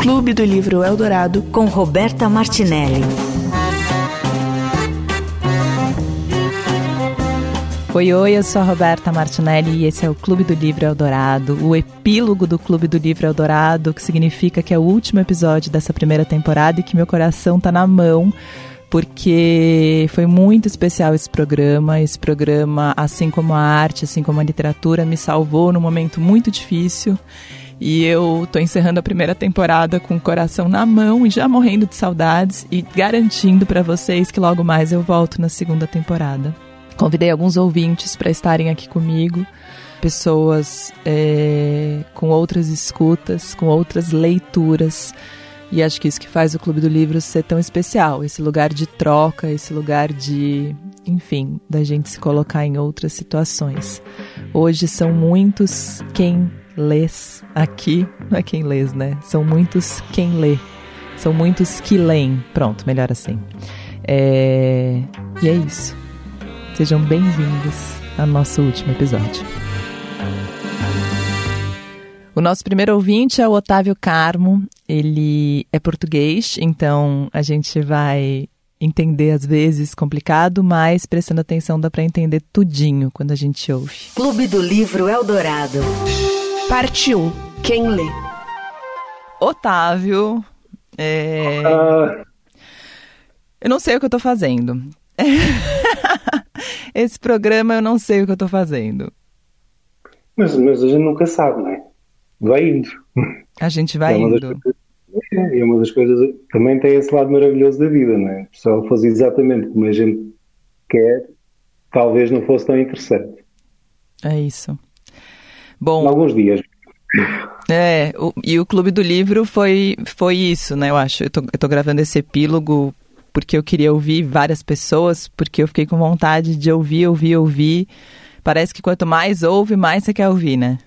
Clube do Livro Eldorado com Roberta Martinelli. Oi, oi, eu sou a Roberta Martinelli e esse é o Clube do Livro Eldorado, o epílogo do Clube do Livro Eldorado, que significa que é o último episódio dessa primeira temporada e que meu coração tá na mão, porque foi muito especial esse programa. Esse programa, assim como a arte, assim como a literatura, me salvou num momento muito difícil. E eu tô encerrando a primeira temporada com o coração na mão e já morrendo de saudades e garantindo para vocês que logo mais eu volto na segunda temporada. Convidei alguns ouvintes para estarem aqui comigo, pessoas é, com outras escutas, com outras leituras. E acho que isso que faz o Clube do Livro ser tão especial, esse lugar de troca, esse lugar de, enfim, da gente se colocar em outras situações. Hoje são muitos quem lês aqui, não é quem lês, né? São muitos quem lê. São muitos que leem. Pronto, melhor assim. É... E é isso. Sejam bem-vindos ao nosso último episódio. O nosso primeiro ouvinte é o Otávio Carmo. Ele é português, então a gente vai entender às vezes complicado, mas prestando atenção dá para entender tudinho quando a gente ouve. Clube do Livro Eldorado. Parte 1. Quem lê? Otávio. É... Eu não sei o que eu tô fazendo. Esse programa eu não sei o que eu tô fazendo. Mas, mas a gente nunca sabe, não é? Vai indo. A gente vai é indo. Coisas, é, é uma das coisas. Também tem esse lado maravilhoso da vida, não é? Se ela fosse exatamente como a gente quer, talvez não fosse tão interessante. É isso. Bom, alguns dias. É, o, e o Clube do Livro foi, foi isso, né? Eu acho. Eu tô, eu tô gravando esse epílogo porque eu queria ouvir várias pessoas, porque eu fiquei com vontade de ouvir, ouvir, ouvir. Parece que quanto mais ouve, mais você quer ouvir, né?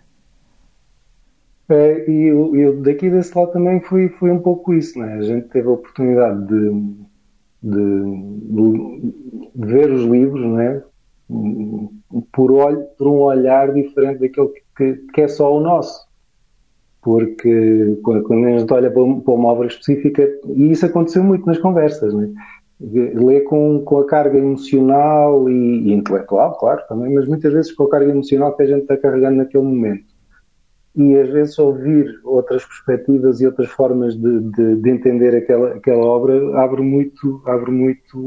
É, e eu, eu, daqui desse lado também foi, foi um pouco isso, né? A gente teve a oportunidade de, de, de, ver os livros, né? por, olho, por um olhar diferente daquele que, que é só o nosso. Porque quando a gente olha para uma obra específica, e isso aconteceu muito nas conversas, né? lê com, com a carga emocional e, e, intelectual, claro, também, mas muitas vezes com a carga emocional que a gente está carregando naquele momento. E às vezes ouvir outras perspectivas e outras formas de, de, de entender aquela, aquela obra abre muito, abre muito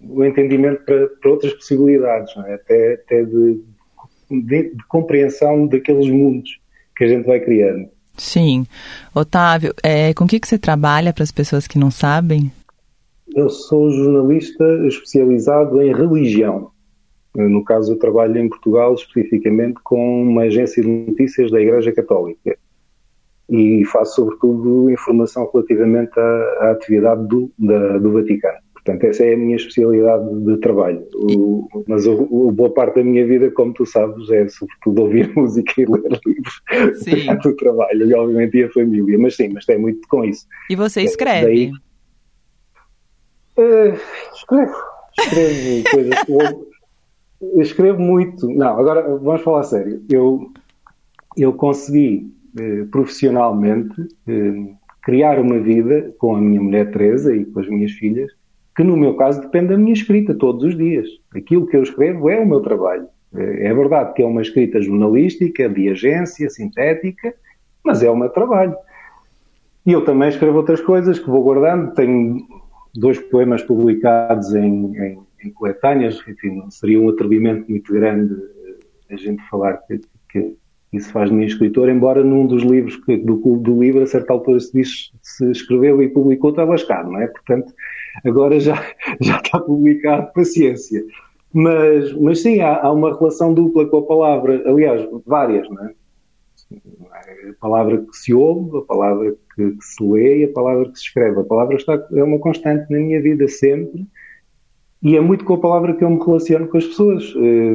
o entendimento para, para outras possibilidades, é? até, até de, de, de, compreensão daqueles mundos que a gente vai criando. Sim. Otávio, é, com o que, que você trabalha para as pessoas que não sabem? Eu sou jornalista especializado em religião. No caso, eu trabalho em Portugal especificamente com uma agência de notícias da Igreja Católica e faço sobretudo informação relativamente à, à atividade do, da, do Vaticano. Portanto, essa é a minha especialidade de trabalho. O, mas o, o, boa parte da minha vida, como tu sabes, é sobretudo ouvir música e ler livros durante o trabalho, e obviamente e a família. Mas sim, mas tem muito com isso. E você é, escreve? Daí, uh, escrevo. Escrevo coisas. Eu, escrevo muito. Não, agora vamos falar sério. Eu, eu consegui uh, profissionalmente uh, criar uma vida com a minha mulher Teresa e com as minhas filhas que no meu caso depende da minha escrita todos os dias. Aquilo que eu escrevo é o meu trabalho. É verdade que é uma escrita jornalística, de agência, sintética, mas é o meu trabalho. E eu também escrevo outras coisas que vou guardando. Tenho dois poemas publicados em, em, em coletâneas. Enfim, seria um atrevimento muito grande a gente falar que, que isso faz de mim escritor, embora num dos livros que, do do Livro, a certa altura se diz se escreveu e publicou, está lascado, não é? Portanto, agora já, já está publicado, paciência. Mas, mas sim, há, há uma relação dupla com a palavra, aliás, várias, não é? A palavra que se ouve, a palavra que, que se lê e a palavra que se escreve. A palavra está, é uma constante na minha vida sempre e é muito com a palavra que eu me relaciono com as pessoas. Eh,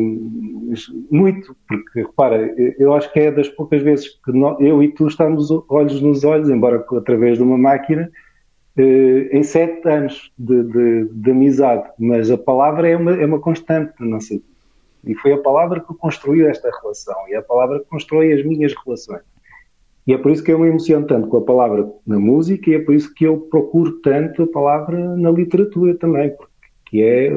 muito, porque repara, eu acho que é das poucas vezes que eu e tu estamos olhos nos olhos, embora através de uma máquina, em sete anos de, de, de amizade, mas a palavra é uma, é uma constante na nossa vida. E foi a palavra que construiu esta relação, e é a palavra que constrói as minhas relações. E é por isso que eu me emociono tanto com a palavra na música e é por isso que eu procuro tanto a palavra na literatura também, porque é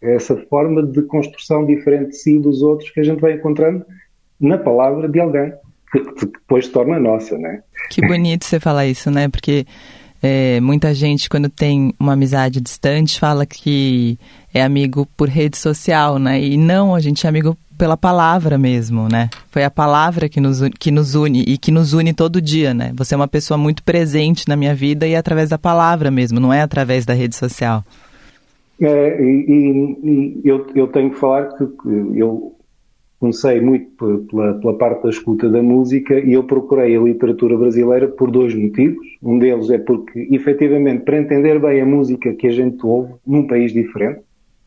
essa forma de construção diferente de si e dos outros que a gente vai encontrando na palavra de alguém, que depois se torna nossa, né? Que bonito você falar isso, né? Porque é, muita gente, quando tem uma amizade distante, fala que é amigo por rede social, né? E não, a gente é amigo pela palavra mesmo, né? Foi a palavra que nos, que nos une e que nos une todo dia, né? Você é uma pessoa muito presente na minha vida e é através da palavra mesmo, não é através da rede social. É, e, e eu, eu, tenho que falar que eu comecei muito pela, pela, parte da escuta da música e eu procurei a literatura brasileira por dois motivos. Um deles é porque, efetivamente, para entender bem a música que a gente ouve num país diferente,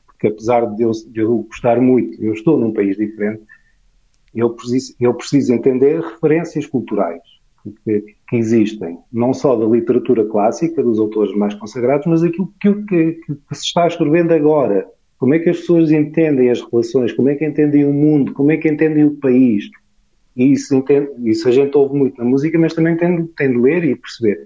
porque apesar de eu, de eu gostar muito, eu estou num país diferente, eu preciso, eu preciso entender referências culturais que, que, existem, não só da literatura clássica, dos autores mais consagrados, mas aquilo que, que, que, se está escrevendo agora. Como é que as pessoas entendem as relações, como é que entendem o mundo, como é que entendem o país. E isso, isso a gente ouve muito na música, mas também tem, tem de ler e perceber.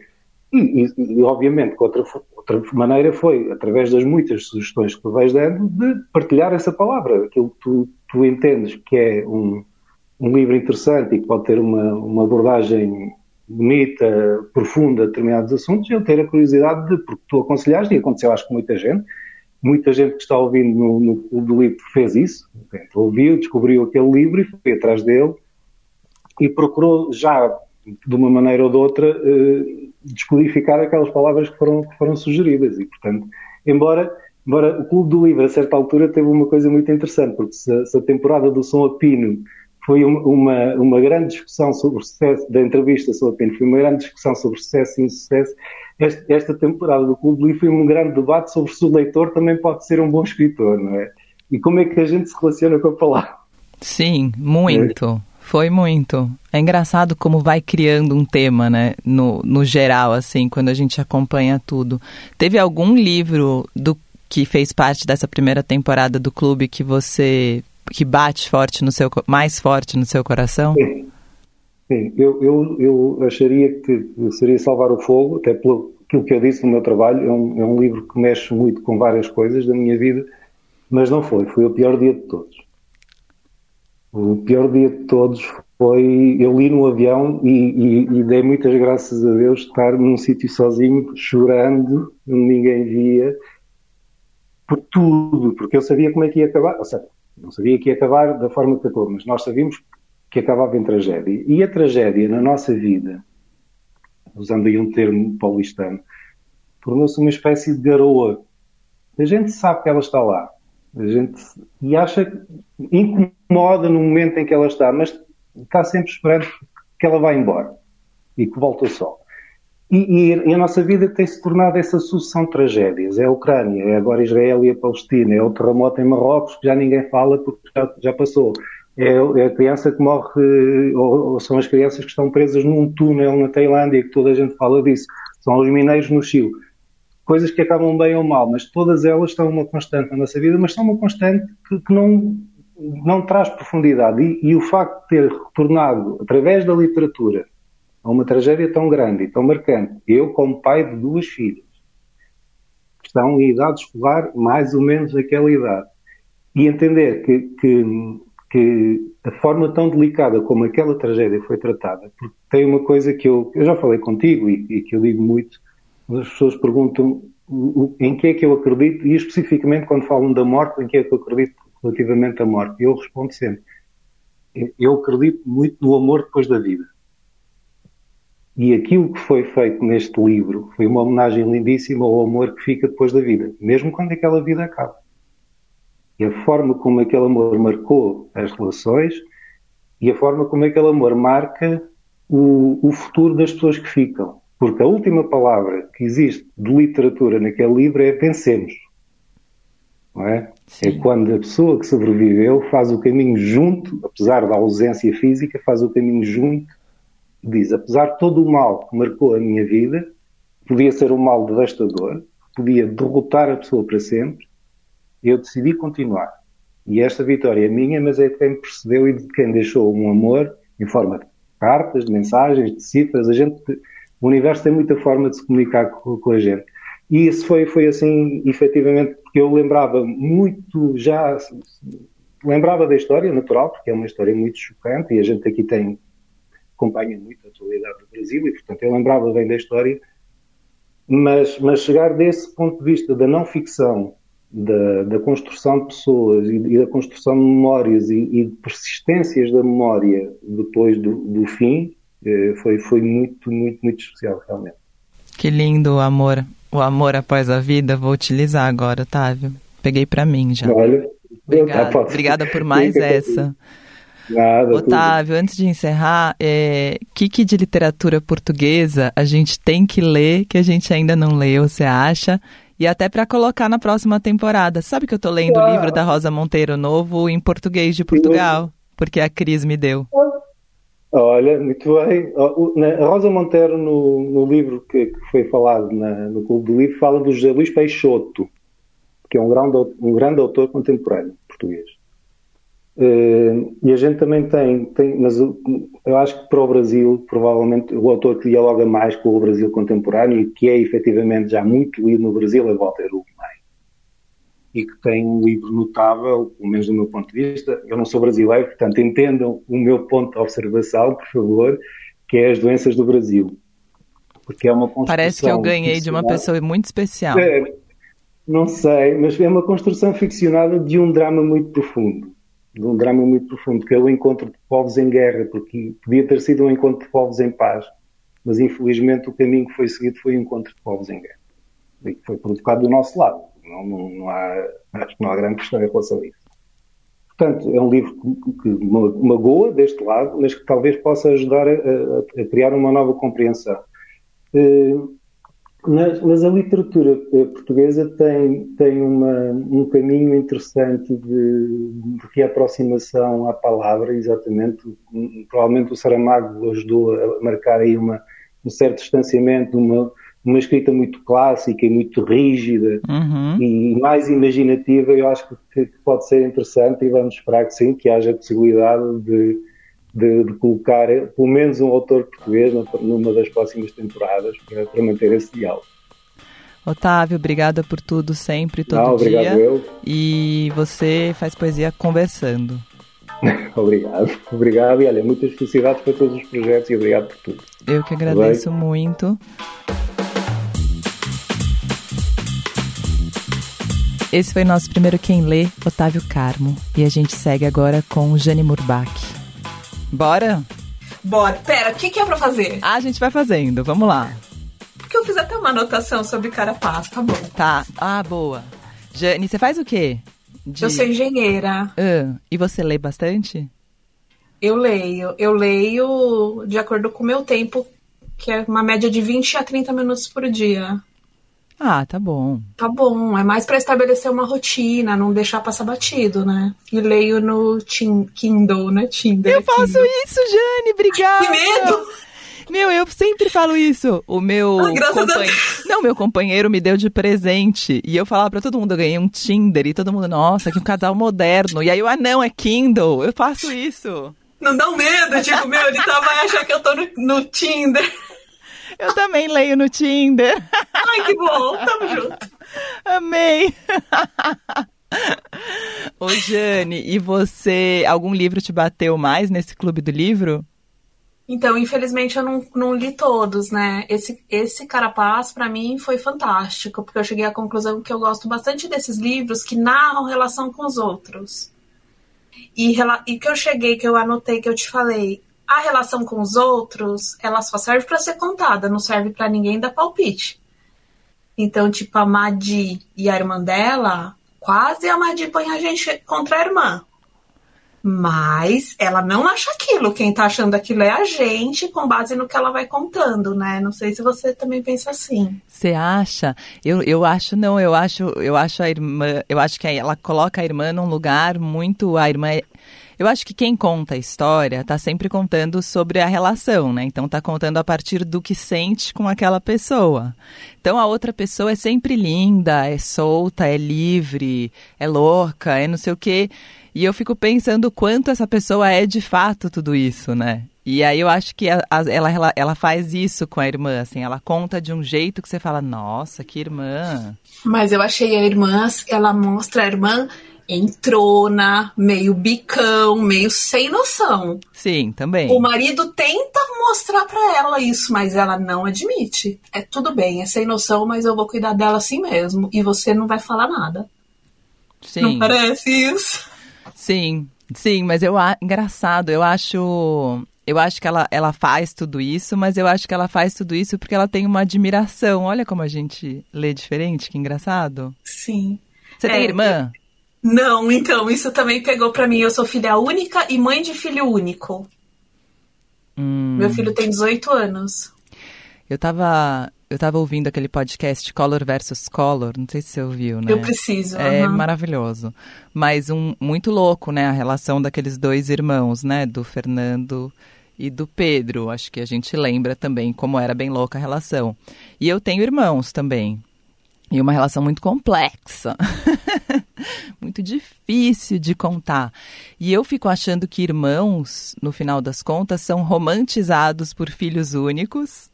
E, e, e obviamente, que outra, outra maneira foi, através das muitas sugestões que tu vais dando, de partilhar essa palavra. Aquilo que tu, tu entendes que é um, um livro interessante e que pode ter uma, uma abordagem bonita, profunda de determinados assuntos, eu ter a curiosidade de, porque tu aconselhaste, e aconteceu acho que muita gente, muita gente que está ouvindo no, no Clube do Livro fez isso, ouviu, descobriu aquele livro e foi atrás dele e procurou já, de uma maneira ou de outra, eh, descodificar aquelas palavras que foram, que foram sugeridas. E, portanto, embora Embora o Clube do Livro, a certa altura, teve uma coisa muito interessante, porque se, se a temporada do Som a Pino foi uma, uma grande discussão sobre o sucesso da entrevista sobre foi uma grande discussão sobre sucesso e insucesso. Esta, esta temporada do Clube Livre foi um grande debate sobre se o leitor também pode ser um bom escritor, não é? E como é que a gente se relaciona com a palavra? Sim, muito. É. Foi muito. É engraçado como vai criando um tema, né? No, no geral, assim, quando a gente acompanha tudo. Teve algum livro do que fez parte dessa primeira temporada do clube que você que bate forte no seu mais forte no seu coração? Sim, Sim. Eu, eu, eu acharia que seria Salvar o Fogo, até pelo aquilo que eu disse no meu trabalho, é um, é um livro que mexe muito com várias coisas da minha vida, mas não foi, foi o pior dia de todos. O pior dia de todos foi. Eu li no avião e, e, e dei muitas graças a Deus estar num sítio sozinho, chorando, onde ninguém via, por tudo, porque eu sabia como é que ia acabar. Ou seja, não sabia que ia acabar da forma que acabou, mas nós sabíamos que acabava em tragédia. E a tragédia na nossa vida, usando aí um termo paulistano, tornou-se uma espécie de garoa. A gente sabe que ela está lá. A gente, e acha incomoda no momento em que ela está, mas está sempre esperando que ela vá embora e que volte ao sol. E, e, a nossa vida tem-se tornado essa sucessão de tragédias. É a Ucrânia, é agora Israel e a Palestina, é o terremoto em Marrocos, que já ninguém fala porque já, já passou. É, é, a criança que morre, ou, ou, são as crianças que estão presas num túnel na Tailândia, que toda a gente fala disso. São os mineiros no Chile. Coisas que acabam bem ou mal, mas todas elas estão uma constante na nossa vida, mas são uma constante que, que não, não traz profundidade. E, e o facto de ter retornado, através da literatura, a uma tragédia tão grande e tão marcante, eu como pai de duas filhas, que estão em idade escolar, mais ou menos aquela idade, e entender que, que, que a forma tão delicada como aquela tragédia foi tratada, porque tem uma coisa que eu, eu já falei contigo e, e que eu digo muito, as pessoas perguntam em que é que eu acredito, e especificamente quando falam da morte, em que é que eu acredito relativamente à morte. Eu respondo sempre, eu acredito muito no amor depois da vida. E aquilo que foi feito neste livro foi uma homenagem lindíssima ao amor que fica depois da vida, mesmo quando aquela vida acaba. E a forma como aquele amor marcou as relações e a forma como aquele amor marca o, o futuro das pessoas que ficam. Porque a última palavra que existe de literatura naquele livro é vencemos. Não é? é quando a pessoa que sobreviveu faz o caminho junto, apesar da ausência física, faz o caminho junto diz: apesar de todo o mal que marcou a minha vida, podia ser um mal devastador, podia derrotar a pessoa para sempre, eu decidi continuar. E esta vitória é minha, mas é de quem percebeu e de quem deixou um amor em forma cartas, de mensagens, de cifras. A gente, o universo tem muita forma de se comunicar com, com a gente. E isso foi, foi assim, efetivamente, porque eu lembrava muito já, lembrava da história natural, porque é uma história muito chocante e a gente aqui tem, acompanha muito a atualidade do Brasil e, portanto, eu lembrava bem da história, mas, mas chegar desse ponto de vista da não ficção, da, da construção de pessoas e, e, da construção de memórias e, e, de persistências da memória depois do, do fim, eh, foi, foi muito, muito, muito especial, realmente. Que lindo o amor, o amor após a vida. Vou utilizar agora, Otávio. Peguei para mim já. Olha, Obrigada, obrigada por mais essa. Nada, Otávio, tudo. antes de encerrar, é, que, que de literatura portuguesa a gente tem que ler que a gente ainda não leu, você acha? E até para colocar na próxima temporada. Sabe que eu tô lendo ah. o livro da Rosa Monteiro novo em português de Portugal? Porque a Cris me deu. Olha, muito bem. A Rosa Monteiro, no, no livro que, que, foi falado na, no Clube do Livro, fala do José Luís Peixoto, que é um grande, um grande autor contemporâneo português. Uh, e a gente também tem, tem, mas eu, eu acho que para o Brasil, provavelmente, o autor que dialoga mais com o Brasil contemporâneo e que é efetivamente já muito lido no Brasil é Walter Ugumai. E que tem um livro notável, pelo menos do meu ponto de vista. Eu não sou brasileiro, portanto, entendam o meu ponto de observação, por favor, que é as doenças do Brasil. Porque é uma Parece que eu ganhei de uma pessoa muito especial. É, não sei, mas é uma construção ficcionada de um drama muito profundo de um drama muito profundo, que é o encontro de povos em guerra, porque podia ter sido um encontro de povos em paz, mas infelizmente o caminho que foi seguido foi o encontro de povos em guerra. E foi provocado do nosso lado. Não, não, não há, acho que não há grande questão em relação a isso. Portanto, é um livro que, magoa deste lado, mas que talvez possa ajudar a, a, a criar uma nova compreensão. Uh, mas, mas, a literatura eh, portuguesa tem, tem uma, um caminho interessante de, de, reaproximação à palavra, exatamente. Provavelmente o Saramago ajudou a marcar aí uma, um certo distanciamento, uma, uma escrita muito clássica e muito rígida uhum. e mais imaginativa. Eu acho que, que pode ser interessante e vamos esperar que sim, que haja possibilidade de de, de, colocar pelo menos um autor português numa das próximas temporadas para, para manter esse diálogo. Otávio, obrigada por tudo sempre, todo Não, dia. Obrigado eu. E você faz poesia conversando. obrigado, obrigado e olha, muitas felicidades para todos os projetos e obrigado por tudo. Eu que agradeço Bem? muito. Esse foi nosso primeiro Quem Lê, Otávio Carmo. E a gente segue agora com Jane Murbach. Bora? Bora. Pera, o que, que é pra fazer? Ah, a gente vai fazendo, vamos lá. Porque eu fiz até uma anotação sobre carapaço, tá bom. Tá. Ah, boa. Jane, você faz o quê? De... Eu sou engenheira. Ah, e você lê bastante? Eu leio. Eu leio de acordo com o meu tempo, que é uma média de 20 a 30 minutos por dia. Ah, tá bom. Tá bom. É mais para estabelecer uma rotina, não deixar passar batido, né? E leio no Kindle, né? Tinder. Eu faço Kindle. isso, Jane, obrigada. Que medo! Meu, eu sempre falo isso. O meu ah, companheiro. Não, meu companheiro me deu de presente. E eu falava pra todo mundo, eu ganhei um Tinder. E todo mundo, nossa, que um casal moderno. E aí eu, ah, não, é Kindle. Eu faço isso. Não dá um medo, tipo, meu, ele vai achar que eu tô no, no Tinder. Eu também leio no Tinder. Ai, que bom, tamo junto. Amei. Ô, Jane, e você, algum livro te bateu mais nesse clube do livro? Então, infelizmente, eu não, não li todos, né? Esse, esse Carapaz, para mim, foi fantástico, porque eu cheguei à conclusão que eu gosto bastante desses livros que narram relação com os outros. E, e que eu cheguei, que eu anotei, que eu te falei, a relação com os outros, ela só serve para ser contada, não serve para ninguém dar palpite. Então, tipo, a Madi e a irmã dela, quase a Madi põe a gente contra a irmã. Mas ela não acha aquilo. Quem tá achando aquilo é a gente, com base no que ela vai contando, né? Não sei se você também pensa assim. Você acha? Eu, eu acho não, eu acho, eu acho a irmã, eu acho que ela coloca a irmã num lugar muito a irmã eu acho que quem conta a história está sempre contando sobre a relação, né? Então está contando a partir do que sente com aquela pessoa. Então a outra pessoa é sempre linda, é solta, é livre, é louca, é não sei o quê. E eu fico pensando quanto essa pessoa é de fato tudo isso, né? E aí eu acho que a, a, ela, ela, ela faz isso com a irmã, assim, ela conta de um jeito que você fala, nossa, que irmã. Mas eu achei a irmã, ela mostra a irmã entrona, meio bicão, meio sem noção. Sim, também. O marido tenta mostrar para ela isso, mas ela não admite. É tudo bem, é sem noção, mas eu vou cuidar dela assim mesmo. E você não vai falar nada. Sim. Não parece isso? Sim, sim, mas eu acho engraçado, eu acho. Eu acho que ela, ela faz tudo isso, mas eu acho que ela faz tudo isso porque ela tem uma admiração. Olha como a gente lê diferente, que engraçado. Sim. Você tem É, irmã? Não, então, isso também pegou pra mim. Eu sou filha única e mãe de filho único. Hum. Meu filho tem 18 anos. Eu tava, eu tava ouvindo aquele podcast Color versus Color, não sei se você ouviu, né? Eu preciso. É aham. maravilhoso. Mas um muito louco, né? A relação daqueles dois irmãos, né? Do Fernando e do Pedro. Acho que a gente lembra também como era bem louca a relação. E eu tenho irmãos também. E uma relação muito complexa. muito difícil de contar. E eu fico achando que irmãos, no final das contas, são romantizados por filhos únicos.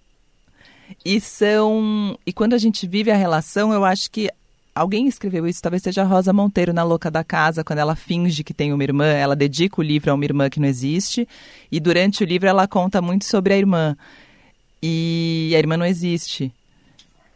E são. E quando a gente vive a relação, eu acho que alguém escreveu isso, talvez seja Rosa Monteiro na Louca da Casa, quando ela finge que tem uma irmã, ela dedica o livro a uma irmã que não existe, e durante o livro ela conta muito sobre a irmã. E a irmã não existe.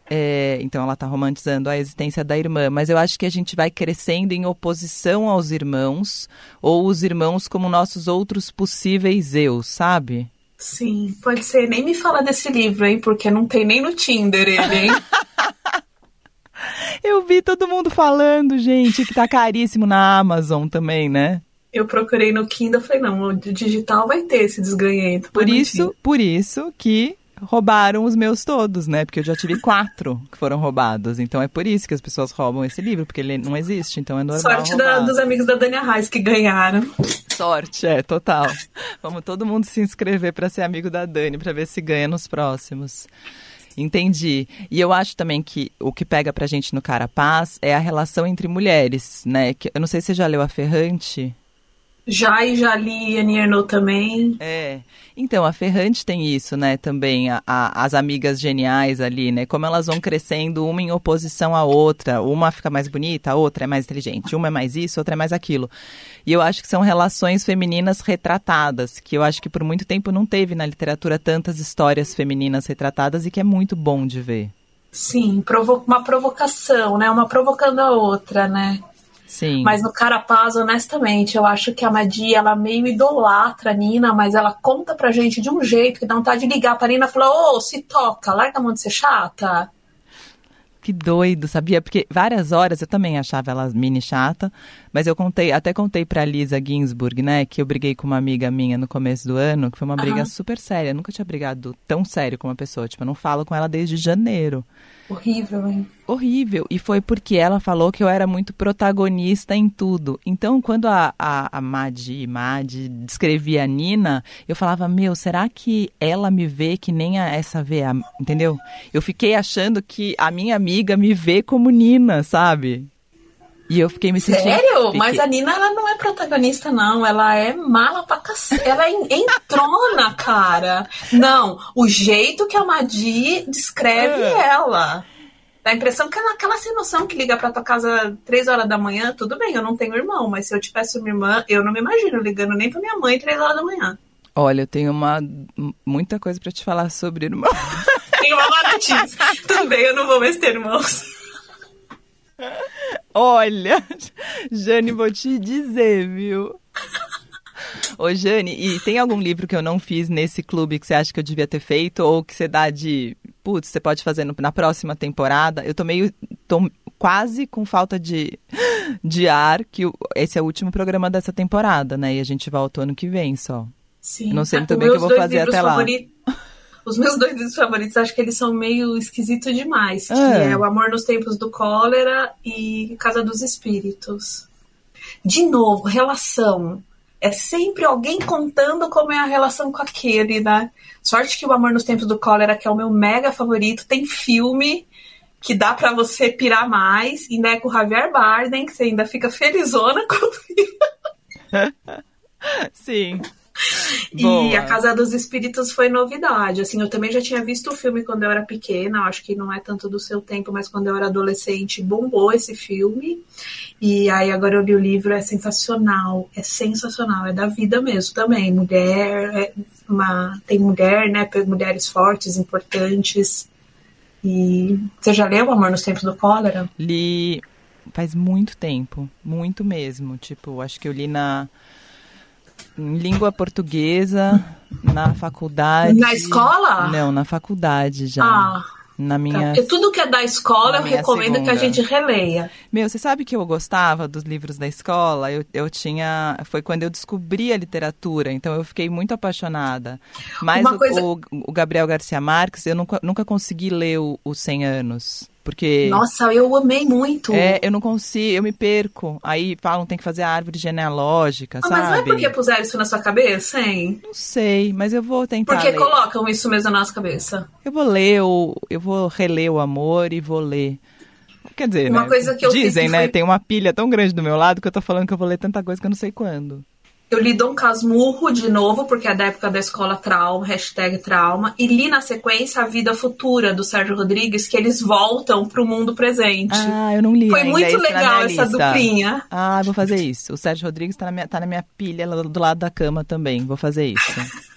É, então ela está romantizando a existência da irmã, mas eu acho que a gente vai crescendo em oposição aos irmãos, ou os irmãos como nossos outros possíveis eu, sabe? Sim, pode ser. Nem me fala desse livro, hein? Porque não tem nem no Tinder ele, hein? Eu vi todo mundo falando, gente, que tá caríssimo na Amazon também, né? Eu procurei no Kindle e falei, não, o digital vai ter esse desganhento. Por isso, por isso que roubaram os meus todos, né? Porque eu já tive quatro que foram roubados. Então é por isso que as pessoas roubam esse livro, porque ele não existe, então é normal. Sorte da- dos amigos da Dania Reis que ganharam. Sorte, é, total. Vamos todo mundo se inscrever para ser amigo da Dani, para ver se ganha nos próximos. Entendi. E eu acho também que o que pega pra gente no Carapaz é a relação entre mulheres, né? Que, eu não sei se você já leu a Ferrante. Já e já li também. É. Então, a Ferrante tem isso, né, também, a- a- as amigas geniais ali, né, como elas vão crescendo uma em oposição à outra, uma fica mais bonita, a outra é mais inteligente, uma é mais isso, outra é mais aquilo. E eu acho que são relações femininas retratadas, que eu acho que por muito tempo não teve na literatura tantas histórias femininas retratadas e que é muito bom de ver. Sim, provo- uma provocação, né? Uma provocando a outra, né? Sim. Mas no Carapaz, honestamente, eu acho que a Madi, ela meio idolatra a Nina, mas ela conta pra gente de um jeito que dá vontade de ligar pra Nina e falar, ô, se toca, larga a mão de ser chata. Que doido, sabia? Porque várias horas eu também achava ela mini chata, mas eu contei, até contei pra Lisa Ginsburg, né, que eu briguei com uma amiga minha no começo do ano, que foi uma briga Aham. super séria. Eu nunca tinha brigado tão sério com uma pessoa, tipo, eu não falo com ela desde janeiro. Horrível, hein? Horrível. E foi porque ela falou que eu era muito protagonista em tudo. Então, quando a, a, a Madi, Madi descrevia a Nina, eu falava, meu, será que ela me vê que nem a, essa vê? a-" entendeu? Eu fiquei achando que a minha amiga me vê como Nina, sabe? E eu fiquei me sentindo... Sério? fiquei- Mas a Nina, ela não é protagonista, não. Ela é mala pra cacete. Ela é en- entrona, cara. Não, o jeito que a Madi descreve É. ela. Dá a impressão que ela aquela sem noção que liga pra tua casa três horas da manhã. Tudo bem, eu não tenho irmão, mas se eu tivesse uma irmã, eu não me imagino ligando nem pra minha mãe três horas da manhã. Olha, eu tenho uma muita coisa pra te falar sobre irmão. Tem uma má notícia. Tudo bem, eu não vou mais ter irmãos. Olha, Jane, vou te dizer, viu? Ô, Jane, e tem algum livro que eu não fiz nesse clube que você acha que eu devia ter feito? Ou que você dá de. Putz, você pode fazer no- na próxima temporada? Eu tô meio. tô quase com falta de, de ar, que o- esse é o último programa dessa temporada, né? E a gente volta ano que vem só. Sim. Eu não sei Ah, muito bem o que eu vou fazer até lá. Os meus dois livros favoritos, acho que eles são meio esquisitos demais. Que Ah. é O Amor nos Tempos do Cólera e Casa dos Espíritos. De novo, relação. É sempre alguém contando como é a relação com aquele, né? Sorte que o Amor nos Tempos do Cólera, que é o meu mega favorito, tem filme que dá pra você pirar mais, ainda é com o Javier Bardem, que você ainda fica felizona com Sim. Boa. E A Casa dos Espíritos foi novidade. Assim, eu também já tinha visto o filme quando eu era pequena, acho que não é tanto do seu tempo, mas quando eu era adolescente bombou esse filme. E aí agora eu li o livro, é sensacional, é sensacional, é da vida mesmo também. Mulher, é uma, tem mulher, né? Mulheres fortes, importantes. E você já leu Amor nos Tempos do Cólera? Li faz muito tempo, muito mesmo. Tipo, acho que eu li na em língua portuguesa na faculdade. Na escola? Não, na faculdade já. Ah. Na minha. Tá. Tudo que é da escola eu recomendo segunda. que a gente releia. Meu, você sabe que eu gostava dos livros da escola? Eu, eu tinha. Foi quando eu descobri a literatura, então eu fiquei muito apaixonada. Mas o, coisa... o, o, Gabriel Garcia Marques, eu nunca, nunca consegui ler o, o 100 Anos. Porque. Nossa, eu amei muito. É, eu não consigo, eu me perco. Aí falam tem que fazer a árvore genealógica, ah, sabe? Mas não é porque puseram isso na sua cabeça, hein? Não sei, mas eu vou tentar. Porque ler. colocam isso mesmo na nossa cabeça. Eu vou ler, o, eu vou reler o amor e vou ler. Quer dizer, uma né? coisa que eu Dizem, né? Foi... Tem uma pilha tão grande do meu lado que eu tô falando que eu vou ler tanta coisa que eu não sei quando. Eu li Dom Casmurro de novo, porque é da época da escola trauma, hashtag trauma, e li na sequência A Vida Futura, do Sérgio Rodrigues, que eles voltam pro mundo presente. Ah, eu não li Foi ainda, muito legal essa duplinha. Ah, vou fazer isso. O Sérgio Rodrigues tá na minha, tá na minha pilha do lado da cama também. Vou fazer isso.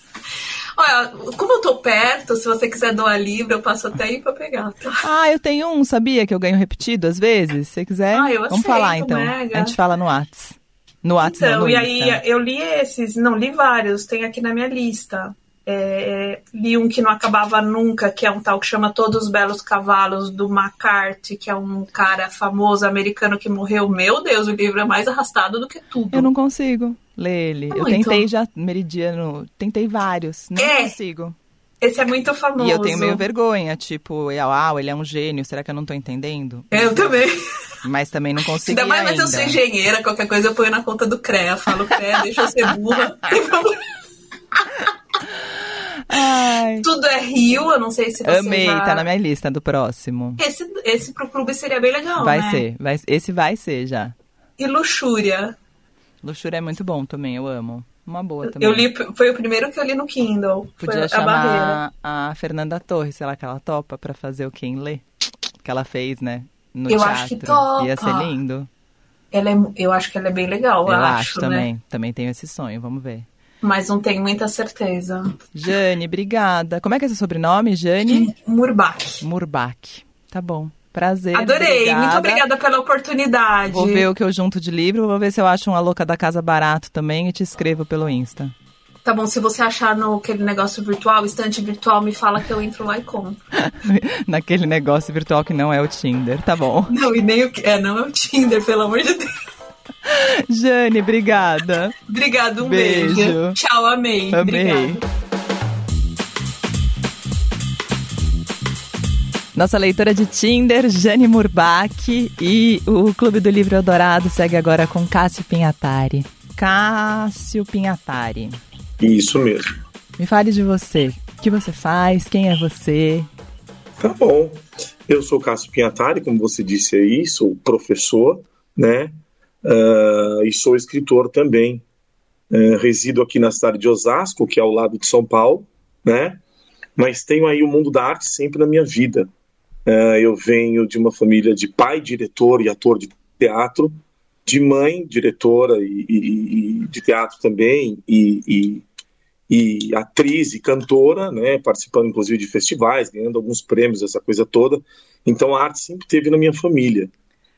Olha, como eu tô perto, se você quiser doar livro, eu passo até aí pra pegar, tá? Ah, eu tenho um, sabia? Que eu ganho repetido às vezes. Se você quiser, ah, vamos aceito, falar então. Mega. A gente fala no Whats. No WhatsApp. Então, no e aí eu li esses, não, li vários, tem aqui na minha lista. É, é, li um que não acabava nunca, que é um tal que chama Todos os Belos Cavalos, do McCarthy, que é um cara famoso americano que morreu. Meu Deus, o livro é mais arrastado do que tudo. Eu não consigo ler ele. Muito. Eu tentei já Meridiano, tentei vários, não é. consigo. Esse é muito famoso. E eu tenho meio vergonha, tipo, uau, ele é um gênio, será que eu não tô entendendo? Eu também. Mas também não consegui ainda. Mais, mas eu sou engenheira, qualquer coisa eu ponho na conta do CREA. Falo, CREA, deixa eu ser burra. Ai. Tudo é Rio, eu não sei se você Amei, já... tá na minha lista do próximo. Esse, esse pro clube seria bem legal, Vai né? ser, vai, esse vai ser já. E Luxúria. Luxúria é muito bom também, eu amo. Uma boa também. Eu li, foi o primeiro que eu li no Kindle. Podia foi chamar a, a, Fernanda Torres, sei lá, que ela topa pra fazer o Quem Lê. Que ela fez, né? No eu teatro. acho que topa. Ia ser lindo. Ela é, eu acho que ela é bem legal, eu, eu acho, acho né? também. Também tenho esse sonho, vamos ver. Mas não tenho muita certeza. Jane, obrigada. Como é que é seu sobrenome, Jane? Murbach. Murbach. Tá bom. Prazer. Adorei, obrigada. muito obrigada pela oportunidade. Vou ver o que eu junto de livro, vou ver se eu acho uma louca da casa barato também e te escrevo pelo Insta. Tá bom, se você achar no aquele negócio virtual, estante virtual, me fala que eu entro lá e compro. Naquele negócio virtual que não é o Tinder, tá bom. Não, e nem o que. É, não é o Tinder, pelo amor de Deus. Jane, obrigada. Obrigada, um beijo. beijo. Tchau, amei. Amei. Obrigada. Nossa leitora de Tinder, Jane Murbach, e o Clube do Livro Eldorado segue agora com Cássio Pinhatari. Cássio Pinhatari. Isso mesmo. Me fale de você. O que você faz? Quem é você? Tá bom. Eu sou Cássio Pinhatari, como você disse aí, sou professor, né? Uh, e sou escritor também. Uh, resido aqui na cidade de Osasco, que é ao lado de São Paulo, né? Mas tenho aí o mundo da arte sempre na minha vida. Uh, eu venho de uma família de pai, diretor e ator de teatro, de mãe, diretora e, e, e de teatro também, e, e, atriz e cantora, né, participando inclusive de festivais, ganhando alguns prêmios, essa coisa toda. Então a arte sempre teve na minha família,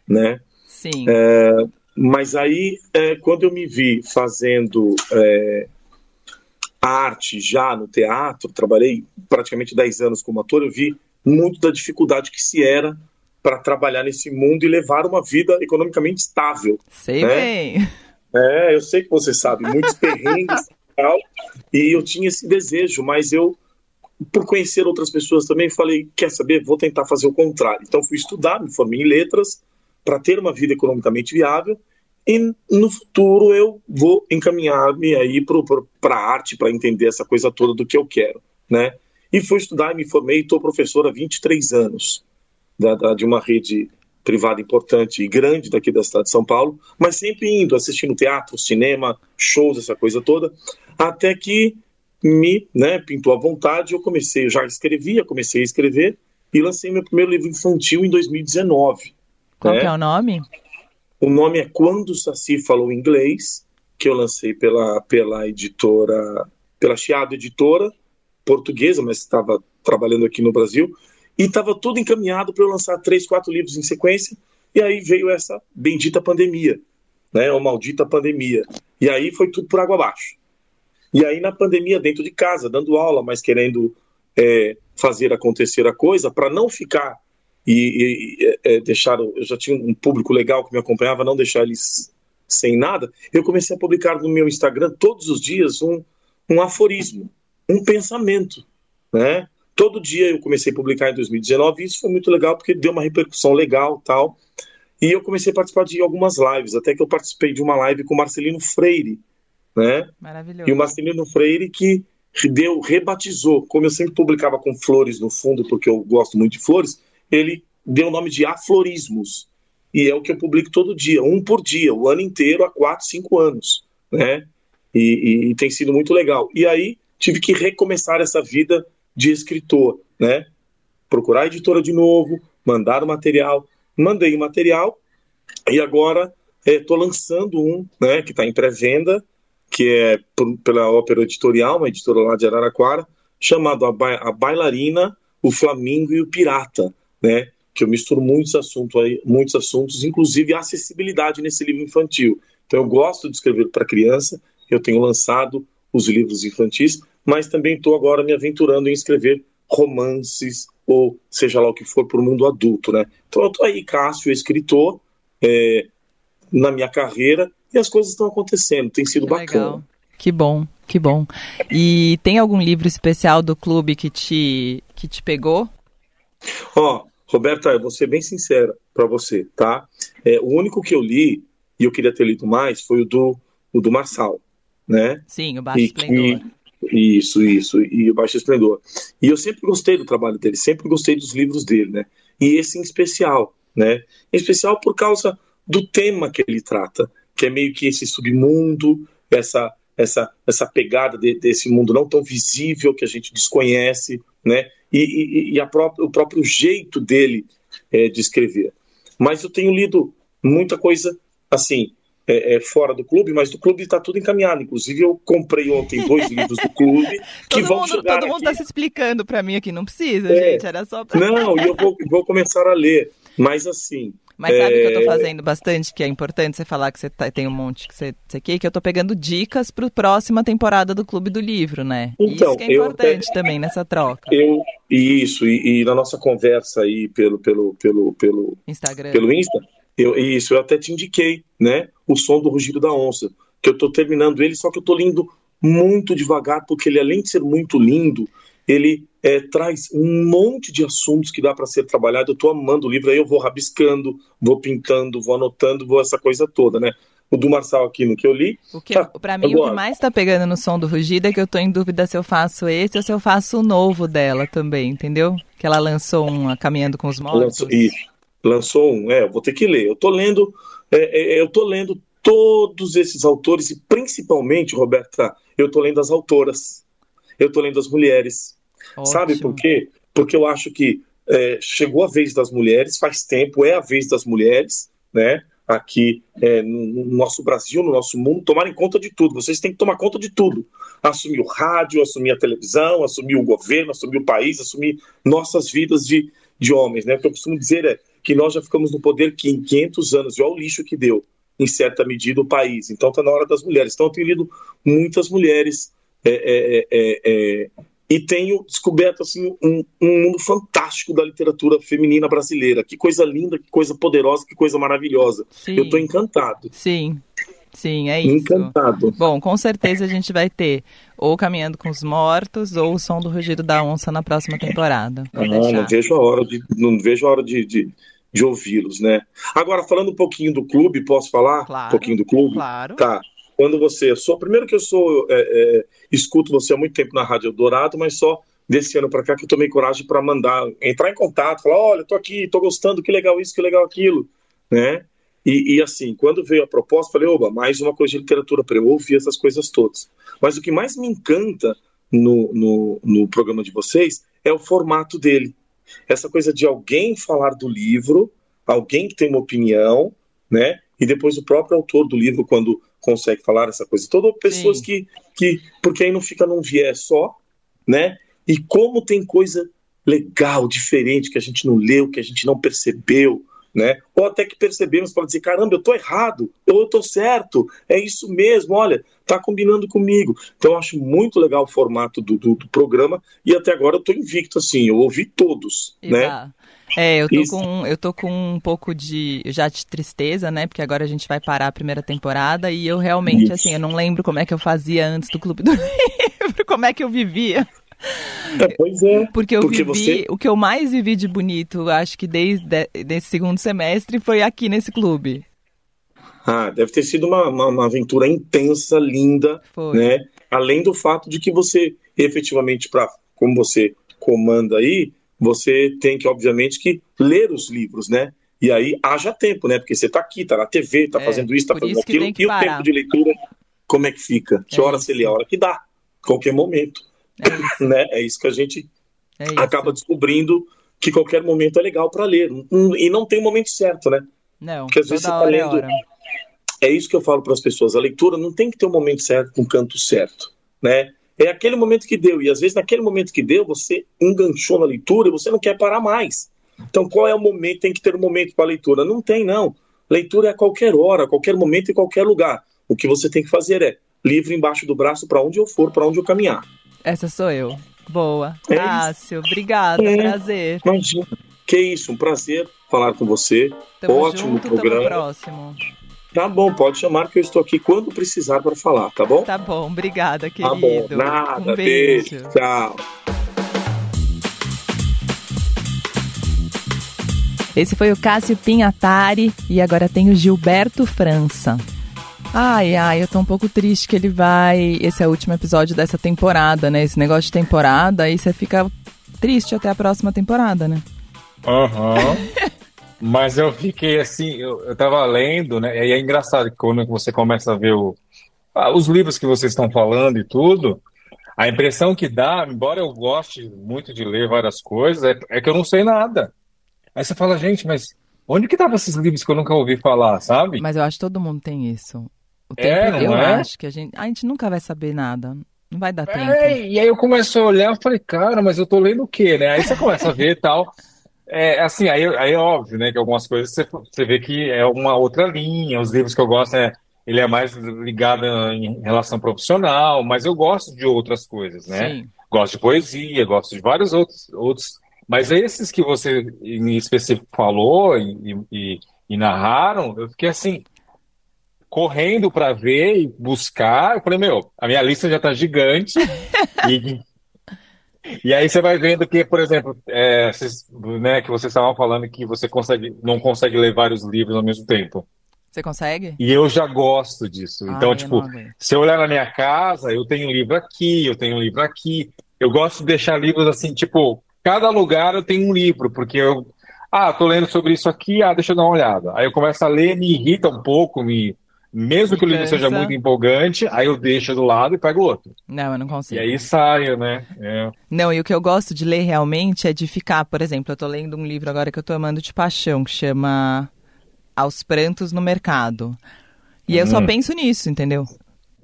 né? Sim. É, mas aí, é, quando eu me vi fazendo é, arte já no teatro, trabalhei praticamente 10 anos como ator, eu vi muito da dificuldade que se era para trabalhar nesse mundo e levar uma vida economicamente estável. Sei né? bem. É, eu sei que você sabe, muitos perrengues e tal, e eu tinha esse desejo, mas eu, por conhecer outras pessoas também, falei, quer saber, vou tentar fazer o contrário. Então fui estudar, me formei em letras, para ter uma vida economicamente viável, e no futuro eu vou encaminhar-me aí para a arte, para entender essa coisa toda do que eu quero, né? E fui estudar e me formei, estou professor há 23 anos da, da, de uma rede privada importante e grande daqui da cidade de São Paulo, mas sempre indo, assistindo teatro, cinema, shows, essa coisa toda. Até que me né, pintou a vontade, eu comecei, eu já escrevia, comecei a escrever e lancei meu primeiro livro infantil em 2019. Qual né? é o nome? O nome é Quando o Saci Falou Inglês, que eu lancei pela, pela editora, pela Chiado Editora, portuguesa, mas estava trabalhando aqui no Brasil, e estava tudo encaminhado para eu lançar três, quatro livros em sequência, e aí veio essa bendita pandemia, né, ou maldita pandemia, e aí foi tudo por água abaixo. E aí na pandemia, dentro de casa, dando aula, mas querendo é, fazer acontecer a coisa, para não ficar e, e é, deixar, eu já tinha um público legal que me acompanhava, não deixar eles sem nada, eu comecei a publicar no meu Instagram todos os dias um, um aforismo, um pensamento, né? Todo dia eu comecei a publicar em 2019 e isso foi muito legal porque deu uma repercussão legal tal. E eu comecei a participar de algumas lives, até que eu participei de uma live com Marcelino Freire, né? Maravilhoso. E o Marcelino Freire que deu, rebatizou, como eu sempre publicava com flores no fundo, porque eu gosto muito de flores, ele deu o nome de Aflorismos. E é o que eu publico todo dia, um por dia, o ano inteiro, há quatro, cinco anos, né? E, e, e tem sido muito legal. E aí tive que recomeçar essa vida de escritor, né? Procurar a editora de novo, mandar o material. Mandei o material e agora estou é, lançando um, né, que está em pré-venda, que é pela Ópera Editorial, uma editora lá de Araraquara, chamado a, ba a Bailarina, o Flamingo e o Pirata, né? Que eu misturo muitos assuntos aí, muitos assuntos, inclusive a acessibilidade nesse livro infantil. Então eu gosto de escrever para criança, eu tenho lançado os livros infantis, mas também estou agora me aventurando em escrever romances ou seja lá o que for para o mundo adulto, né? Então eu estou aí, Cássio, escritor, é, na minha carreira e as coisas estão acontecendo, tem sido que bacana. Que bom, que bom. E tem algum livro especial do clube que te, que te pegou? Ó, oh, Roberta, eu vou ser bem sincera para você, tá? É, o único que eu li, e eu queria ter lido mais, foi o do, o do Marçal, né? Sim, o Baixo Esplendor. Isso, isso, e o Baixo Esplendor. E eu sempre gostei do trabalho dele, sempre gostei dos livros dele, né? E esse em especial, né? Em especial por causa do tema que ele trata, que é meio que esse submundo, essa essa essa pegada de, desse mundo não tão visível que a gente desconhece, né? E, e, e própria, o próprio jeito dele é, de escrever. Mas eu tenho lido muita coisa assim é, é, fora do clube, mas do clube está tudo encaminhado. Inclusive, eu comprei ontem dois livros do clube que vão mundo, chegar Todo mundo está se explicando para mim aqui, não precisa, é, gente, era só pra... Não, e eu vou, vou começar a ler, mas assim... Mas sabe o que eu tô fazendo bastante, que é importante você falar que você tá, tem um monte que você, você quer, que eu tô pegando dicas para a próxima temporada do Clube do Livro, né? Então, isso que é importante eu, também nessa troca. Eu, isso, e, e, na nossa conversa aí pelo, pelo, pelo, pelo Instagram. Pelo Insta, eu, isso, eu até te indiquei, né? O som do rugido da onça. Que eu tô terminando ele, só que eu tô lendo muito devagar, porque ele, além de ser muito lindo, ele é, traz um monte de assuntos que dá para ser trabalhado. Eu estou amando o livro, aí eu vou rabiscando, vou pintando, vou anotando, vou essa coisa toda, né? O do Marçal aqui no que eu li. O que, tá, para mim, o que mais está pegando no som do rugido é que eu estou em dúvida se eu faço esse ou se eu faço o novo dela também, entendeu? Que ela lançou um Caminhando com os Mortos. Lançou, isso, lançou um, é, vou ter que ler. Eu estou lendo, é, é, eu estou lendo todos esses autores e principalmente, Roberta, eu estou lendo as autoras. Eu estou lendo as mulheres. Ótimo. Sabe por quê? Porque eu acho que é, chegou a vez das mulheres, faz tempo, é a vez das mulheres, né? Aqui é, no nosso Brasil, no nosso mundo, tomarem conta de tudo. Vocês têm que tomar conta de tudo. Assumir o rádio, assumir a televisão, assumir o governo, assumir o país, assumir nossas vidas de, de homens, né? O que eu costumo dizer é que nós já ficamos no poder 500 anos, e olha o lixo que deu, em certa medida, o país. Então está na hora das mulheres. Então eu tenho lido muitas mulheres é, é, é, e tenho descoberto assim um, um, mundo fantástico da literatura feminina brasileira. Que coisa linda, que coisa poderosa, que coisa maravilhosa. Sim. Eu estou encantado. Sim. Sim, é isso. Encantado. Bom, com certeza a gente vai ter ou Caminhando com os Mortos ou O Som do Rugido da Onça na próxima temporada. Ah, não vejo a hora de não vejo a hora de, de, de ouvi-los, né? Agora falando um pouquinho do clube, posso falar? Claro, um pouquinho do clube? Claro. Tá quando você. Sou, primeiro que eu sou. É, é, escuto você há muito tempo na Rádio Dourado, mas só desse ano para cá que eu tomei coragem para mandar, entrar em contato, falar: olha, tô aqui, tô gostando, que legal isso, que legal aquilo, né? E, e, assim, quando veio a proposta, falei, oba, mais uma coisa de literatura para eu ouvir essas coisas todas. Mas o que mais me encanta no, no, no programa de vocês é o formato dele. Essa coisa de alguém falar do livro, alguém que tem uma opinião, né? E depois o próprio autor do livro, quando consegue falar essa coisa toda, pessoas que, que. Porque aí não fica num viés só, né? E como tem coisa legal, diferente, que a gente não leu, que a gente não percebeu, né? Ou até que percebemos para dizer, caramba, eu tô errado, eu tô certo, é isso mesmo, olha, tá combinando comigo. Então eu acho muito legal o formato do, do, do programa e até agora eu tô invicto, assim, eu ouvi todos, né? É, eu tô, com, eu tô com um pouco de já de tristeza, né? Porque agora a gente vai parar a primeira temporada e eu realmente, Isso. assim, eu não lembro como é que eu fazia antes do Clube do Livro, como é que eu vivia. É, pois é. Porque eu porque vivi, você... o que eu mais vivi de bonito, acho que desde esse segundo semestre, foi aqui nesse clube. Ah, deve ter sido uma, uma, uma aventura intensa, linda, foi. né? Além do fato de que você, efetivamente, para como você comanda aí, você tem que, obviamente, que ler os livros, né? E aí haja tempo, né? Porque você está aqui, está na TV, está é, fazendo isso, está fazendo aquilo. E parar. o tempo de leitura, como é que fica? Que é hora você lê? A hora que dá, qualquer momento. É isso, né? é isso que a gente é acaba descobrindo que qualquer momento é legal para ler. E não tem um momento certo, né? Não, Porque às vezes você está é lendo. É, é isso que eu falo para as pessoas. A leitura não tem que ter um momento certo, um canto certo, né? É aquele momento que deu. E às vezes, naquele momento que deu, você enganchou na leitura e você não quer parar mais. Então, qual é o momento? Tem que ter um momento para a leitura. Não tem, não. Leitura é a qualquer hora, a qualquer momento, em qualquer lugar. O que você tem que fazer é livro embaixo do braço para onde eu for, para onde eu caminhar. Essa sou eu. Boa. É Cássio, obrigada. É. Prazer. Imagina. Que isso, um prazer falar com você. Tamo Ótimo junto, programa. Tamo próximo. Tá bom, pode chamar que eu estou aqui quando precisar para falar, tá bom? Tá bom, obrigada, querido. Tá bom, nada, um beijo. beijo. Tchau. Esse foi o Cássio Pinhatari e agora tem o Gilberto França. Ai, ai, eu tô um pouco triste que ele vai. Esse é o último episódio dessa temporada, né? Esse negócio de temporada, aí você fica triste até a próxima temporada, né? Aham. Uhum. Mas eu fiquei assim, eu, eu tava lendo, né? E é engraçado que quando você começa a ver o, ah, os livros que vocês estão falando e tudo, a impressão que dá, embora eu goste muito de ler várias coisas, é, é que eu não sei nada. Aí você fala, gente, mas onde que estavam esses livros que eu nunca ouvi falar, sabe? Mas eu acho que todo mundo tem isso. O é, tempo, não eu é? acho que a gente, a gente nunca vai saber nada. Não vai dar É, tempo. e aí eu começo a olhar e falei, cara, mas eu tô lendo o quê, né? Aí você começa a ver e tal. É assim, aí, aí é óbvio, né, que algumas coisas você, você vê que é uma outra linha. Os livros que eu gosto, é, ele é mais ligado em relação profissional, mas eu gosto de outras coisas, né? Sim. Gosto de poesia, gosto de vários outros, outros. Mas esses que você em específico falou e, e, e narraram, eu fiquei assim, correndo para ver e buscar. Eu falei, meu, a minha lista já tá gigante. e, e aí você vai vendo que, por exemplo, é, vocês, né, que vocês estavam falando que você consegue, não consegue ler vários livros ao mesmo tempo. Você consegue? E eu já gosto disso. Ah, então, tipo, não se eu olhar na minha casa, eu tenho um livro aqui, eu tenho um livro aqui. Eu gosto de deixar livros assim, tipo, cada lugar eu tenho um livro, porque eu. Ah, tô lendo sobre isso aqui, ah, deixa eu dar uma olhada. Aí eu começo a ler, me irrita um pouco, me. Mesmo que o livro seja muito empolgante, aí eu deixo do lado e pego outro. Não, eu não E consigo. aí saio, né? É. Não, e o que eu gosto de ler realmente é de ficar, por exemplo, eu tô lendo um livro agora que eu tô amando de paixão, que chama Aos Prantos no Mercado. E eu só Hum. penso nisso, entendeu?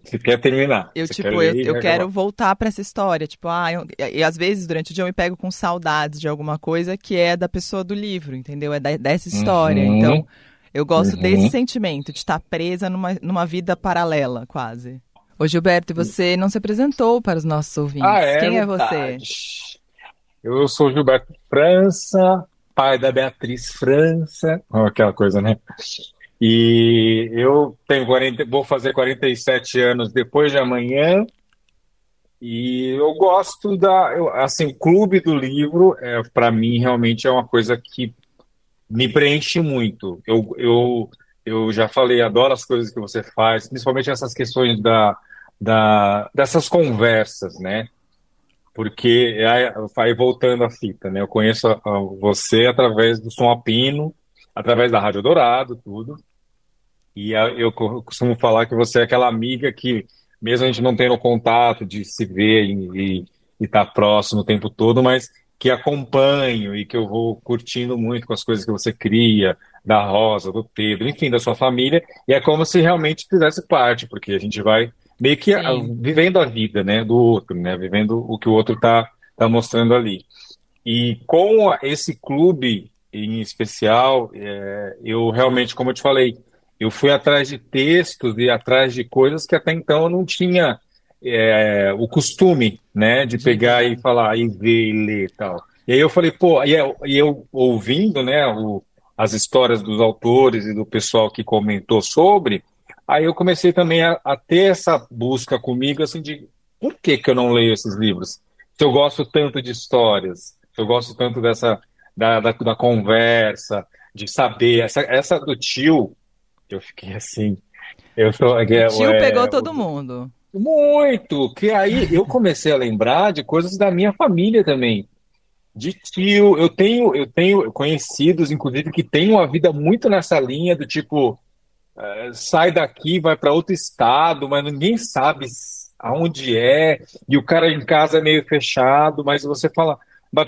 Você quer terminar. Eu, Você tipo, eu, e eu quero voltar pra essa história. Tipo, ah, eu- e, e às vezes durante o dia eu me pego com saudades de alguma coisa que é da pessoa do livro, entendeu? É da- dessa história. Uhum. Então, eu gosto Uhum. desse sentimento de estar presa numa, numa vida paralela, quase. Ô, Gilberto, e você não se apresentou para os nossos ouvintes. Ah, é Quem é você? Eu sou Gilberto França, pai da Beatriz França, aquela coisa, né? E eu tenho 40, vou fazer 47 anos depois de amanhã. E eu gosto da, eu- assim, o clube do livro, é, para mim, realmente é uma coisa que me preenche muito. Eu, eu, eu já falei, adoro as coisas que você faz, principalmente essas questões da, da, dessas conversas, né? Porque, aí, voltando à fita, né? Eu conheço a- a você através do Som a Pino, através da Rádio Dourado, tudo. E eu costumo falar que você é aquela amiga que, mesmo a gente não tendo contato de se ver e estar tá próximo o tempo todo, mas que acompanho e que eu vou curtindo muito com as coisas que você cria, da Rosa, do Pedro, enfim, da sua família, e é como se realmente fizesse parte, porque a gente vai meio que a, vivendo a vida, né, do outro, né, vivendo o que o outro está tá mostrando ali. E com esse clube em especial, é, eu realmente, como eu te falei, eu fui atrás de textos e atrás de coisas que até então eu não tinha é, o costume, né, de pegar e falar, e ver e ler e tal. E aí eu falei, pô, e eu, e eu ouvindo, né, o, as histórias dos autores e do pessoal que comentou sobre, aí eu comecei também a, a, ter essa busca comigo, assim, de por que, que eu não leio esses livros? Se eu gosto tanto de histórias, se eu gosto tanto dessa, da, da, da conversa, de saber, essa, essa do tio, eu fiquei assim, eu sou, o tio é, pegou todo mundo. Muito! Que aí eu comecei a lembrar de coisas da minha família também de tio. Eu tenho, eu tenho conhecidos, inclusive, que têm uma vida muito nessa linha do tipo é, sai daqui, vai para outro estado, mas ninguém sabe aonde é, e o cara em casa é meio fechado, mas você fala,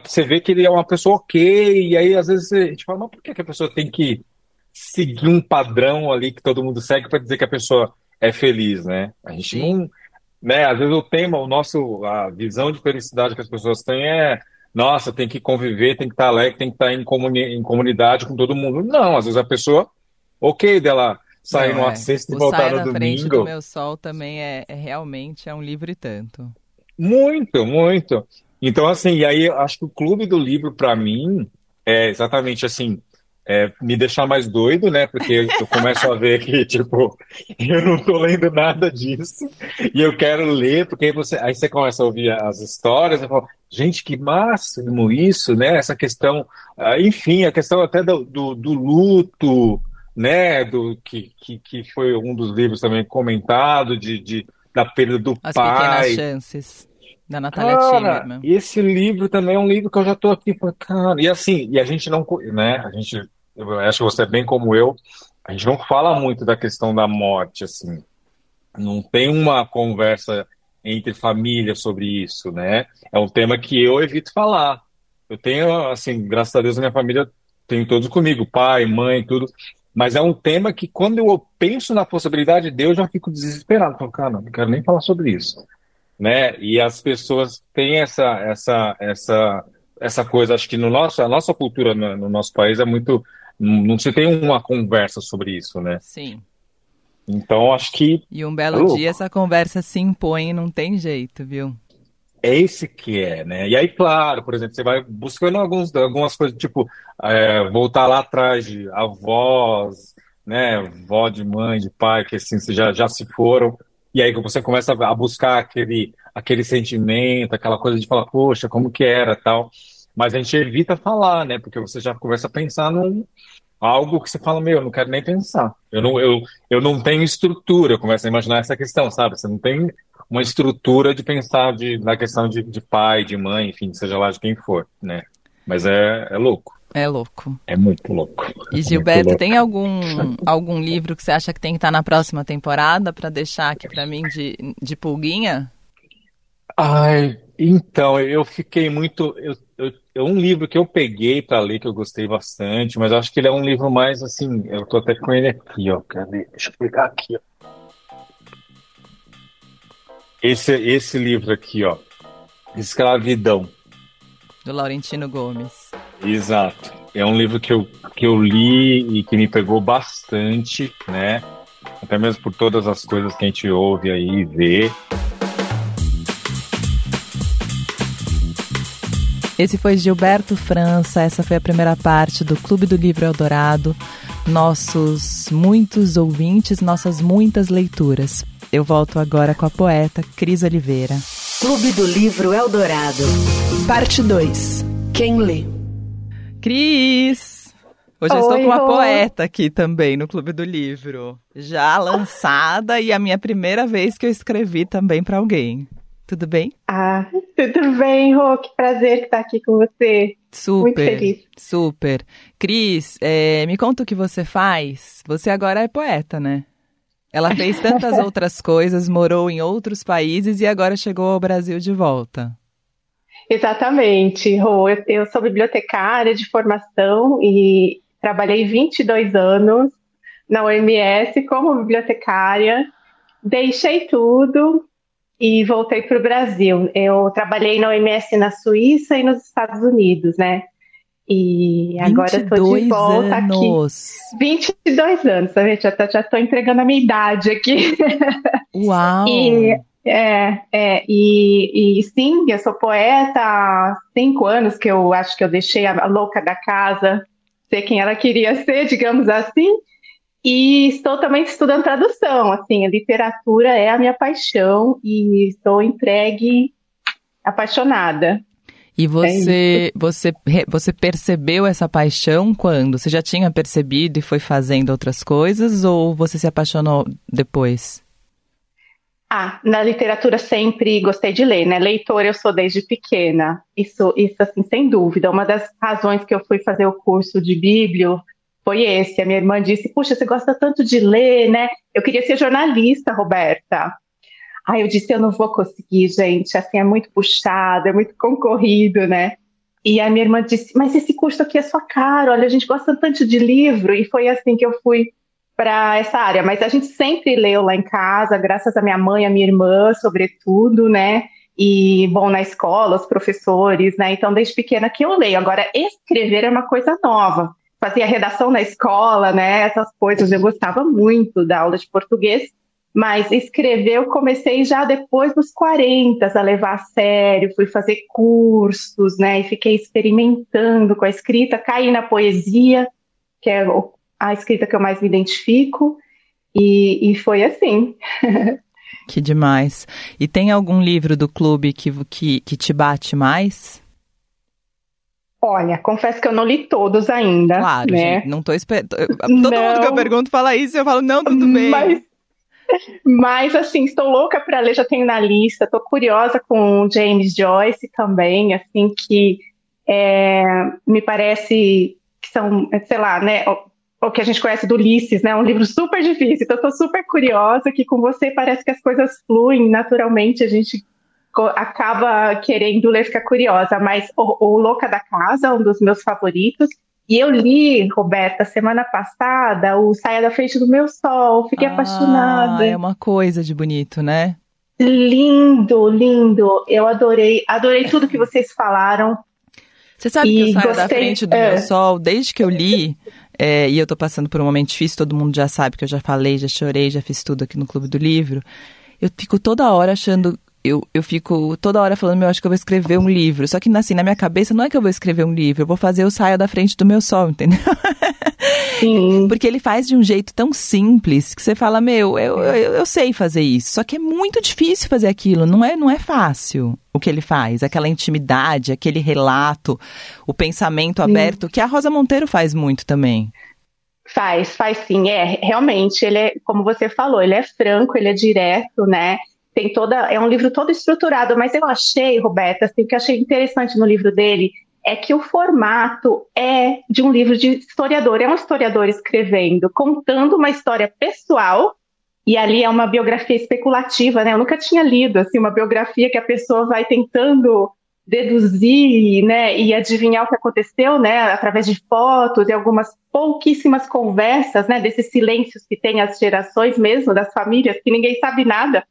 você vê que ele é uma pessoa ok, e aí às vezes a gente fala, mas por que, que a pessoa tem que seguir um padrão ali que todo mundo segue para dizer que a pessoa é feliz, né? A gente Sim. não, né? Às vezes o tema, o nosso, a visão de felicidade que as pessoas têm é nossa, tem que conviver, tem que estar alegre, tem que estar em, comuni em comunidade com todo mundo. Não, às vezes a pessoa, ok dela sair Não, numa é. sexta e voltar no domingo. Frente do meu sol também é, é, realmente é um livro e tanto. Muito, muito. Então, assim, e aí acho que o clube do livro, para mim, é exatamente assim, é, me deixar mais doido, né? Porque eu começo a ver que, tipo, eu não tô lendo nada disso e eu quero ler, porque aí você, aí você começa a ouvir as histórias e fala, gente, que máximo isso, né? Essa questão, ah, enfim, a questão até do, do, do luto, né? Do, que, que, que foi um dos livros também comentado, de, de da perda do as pai. As pequenas chances. Da Natália Timmerman. Esse livro também é um livro que eu já tô aqui, cara. E assim, e a gente não, né? A gente eu acho que você é bem como eu, a gente não fala muito da questão da morte, assim. Não tem uma conversa entre família sobre isso, né? É um tema que eu evito falar. Eu tenho, assim, graças a Deus, a minha família tem todos comigo, pai, mãe, tudo. Mas é um tema que, quando eu penso na possibilidade de Deus, eu já fico desesperado. Falo, cara, não, não quero nem falar sobre isso. Né? E as pessoas têm essa, essa, essa, essa coisa, acho que no nosso, a nossa cultura no, no nosso país é muito não se tem uma conversa sobre isso, né? Sim. Então acho que. E um belo dia essa conversa se impõe, não tem jeito, viu? É esse que é, né? E aí, claro, por exemplo, você vai buscando alguns, algumas coisas, tipo, é, voltar lá atrás de avós, né? Vó de mãe, de pai, que assim, já, já se foram. E aí você começa a buscar aquele, aquele sentimento, aquela coisa de falar, poxa, como que era tal. Mas a gente evita falar, né? Porque você já começa a pensar num algo que você fala, meu, eu não quero nem pensar. Eu não, eu, eu não tenho estrutura, eu começo a imaginar essa questão, sabe? Você não tem uma estrutura de pensar de, na questão de, de pai, de mãe, enfim, seja lá de quem for, né? Mas é, é louco. É louco. É muito louco. E Gilberto, tem algum, algum livro que você acha que tem que estar na próxima temporada para deixar aqui para mim de, de pulguinha? Ai, então, eu fiquei muito. Eu, eu, é um livro que eu peguei para ler que eu gostei bastante, mas acho que ele é um livro mais assim. Eu tô até com ele aqui, ó. Cadê? Deixa eu pegar aqui, ó. Esse, esse livro aqui, ó. Escravidão. Do Laurentino Gomes. Exato. É um livro que eu, que eu li e que me pegou bastante, né? Até mesmo por todas as coisas que a gente ouve aí e vê. Esse foi Gilberto França, essa foi a primeira parte do Clube do Livro Eldorado. Nossos muitos ouvintes, nossas muitas leituras. Eu volto agora com a poeta Cris Oliveira. Clube do Livro Eldorado. Parte 2. Quem lê? Cris! Hoje Oi, eu estou com uma poeta aqui também no Clube do Livro. Já lançada e a minha primeira vez que eu escrevi também para alguém. Tudo bem? Ah, tudo bem, Rô. Que prazer estar aqui com você. Super. Muito feliz. Super. Cris, é, me conta o que você faz. Você agora é poeta, né? Ela fez tantas outras coisas, morou em outros países e agora chegou ao Brasil de volta. Exatamente, Rô. Eu, eu sou bibliotecária de formação e trabalhei 22 anos na OMS como bibliotecária. Deixei tudo e voltei para o Brasil. Eu trabalhei na OMS na Suíça e nos Estados Unidos, né? E agora estou de volta anos. aqui. 22 anos, tá vendo? Já, já tô entregando a minha idade aqui. Uau! e, é, é, e, e sim, eu sou poeta há cinco anos que eu acho que eu deixei a louca da casa ser quem ela queria ser, digamos assim. E estou também estudando tradução, assim, a literatura é a minha paixão e estou entregue, apaixonada. E você, é você, você percebeu essa paixão quando? Você já tinha percebido e foi fazendo outras coisas ou você se apaixonou depois? Ah, na literatura sempre gostei de ler, né? Leitora eu sou desde pequena. Isso, isso assim, sem dúvida. Uma das razões que eu fui fazer o curso de Bíblia foi esse. A minha irmã disse: Puxa, você gosta tanto de ler, né? Eu queria ser jornalista, Roberta. Aí eu disse: Eu não vou conseguir, gente. Assim, é muito puxado, é muito concorrido, né? E a minha irmã disse: Mas esse curso aqui é só caro. Olha, a gente gosta tanto de livro. E foi assim que eu fui para essa área, mas a gente sempre leu lá em casa, graças à minha mãe, à minha irmã, sobretudo, né? E, bom, na escola, os professores, né? Então, desde pequena que eu leio. Agora, escrever é uma coisa nova. Fazia redação na escola, né? Essas coisas, eu gostava muito da aula de português, mas escrever eu comecei já depois dos 40 a levar a sério, fui fazer cursos, né? E fiquei experimentando com a escrita, caí na poesia, que é a escrita que eu mais me identifico, e, e foi assim. que demais. E tem algum livro do clube que, que, que te bate mais? Olha, confesso que eu não li todos ainda. Claro, né? gente, não tô esperando. Todo não, mundo que eu pergunto fala isso, eu falo, não, tudo bem. Mas, mas assim, estou louca para ler, já tenho na lista, estou curiosa com James Joyce também, assim, que é, me parece que são, sei lá, né, o que a gente conhece do Ulisses, né? Um livro super difícil. Então, estou super curiosa que com você parece que as coisas fluem naturalmente, a gente acaba querendo ler, fica curiosa. Mas o, o Louca da Casa, um dos meus favoritos. E eu li, Roberta, semana passada, o Saia da Frente do Meu Sol. Fiquei ah, apaixonada. É uma coisa de bonito, né? Lindo, lindo. Eu adorei, adorei tudo que vocês falaram. Você sabe e que eu saio gostei, da frente do é... meu sol, desde que eu li, é, e eu tô passando por um momento difícil, todo mundo já sabe que eu já falei, já chorei, já fiz tudo aqui no Clube do Livro. Eu fico toda hora achando eu, eu fico toda hora falando, eu acho que eu vou escrever um livro. Só que assim, na minha cabeça não é que eu vou escrever um livro, eu vou fazer o saia da frente do meu sol, entendeu? Sim. Porque ele faz de um jeito tão simples que você fala, meu, eu, eu, eu sei fazer isso. Só que é muito difícil fazer aquilo, não é, não é fácil o que ele faz. Aquela intimidade, aquele relato, o pensamento sim. aberto, que a Rosa Monteiro faz muito também. Faz, faz sim. É, realmente, ele é, como você falou, ele é franco, ele é direto, né? Tem toda, é um livro todo estruturado, mas eu achei, Roberta, assim, o que eu achei interessante no livro dele é que o formato é de um livro de historiador, é um historiador escrevendo, contando uma história pessoal, e ali é uma biografia especulativa, né? Eu nunca tinha lido assim uma biografia que a pessoa vai tentando deduzir, né, e adivinhar o que aconteceu, né, através de fotos e algumas pouquíssimas conversas, né, desses silêncios que tem as gerações mesmo das famílias que ninguém sabe nada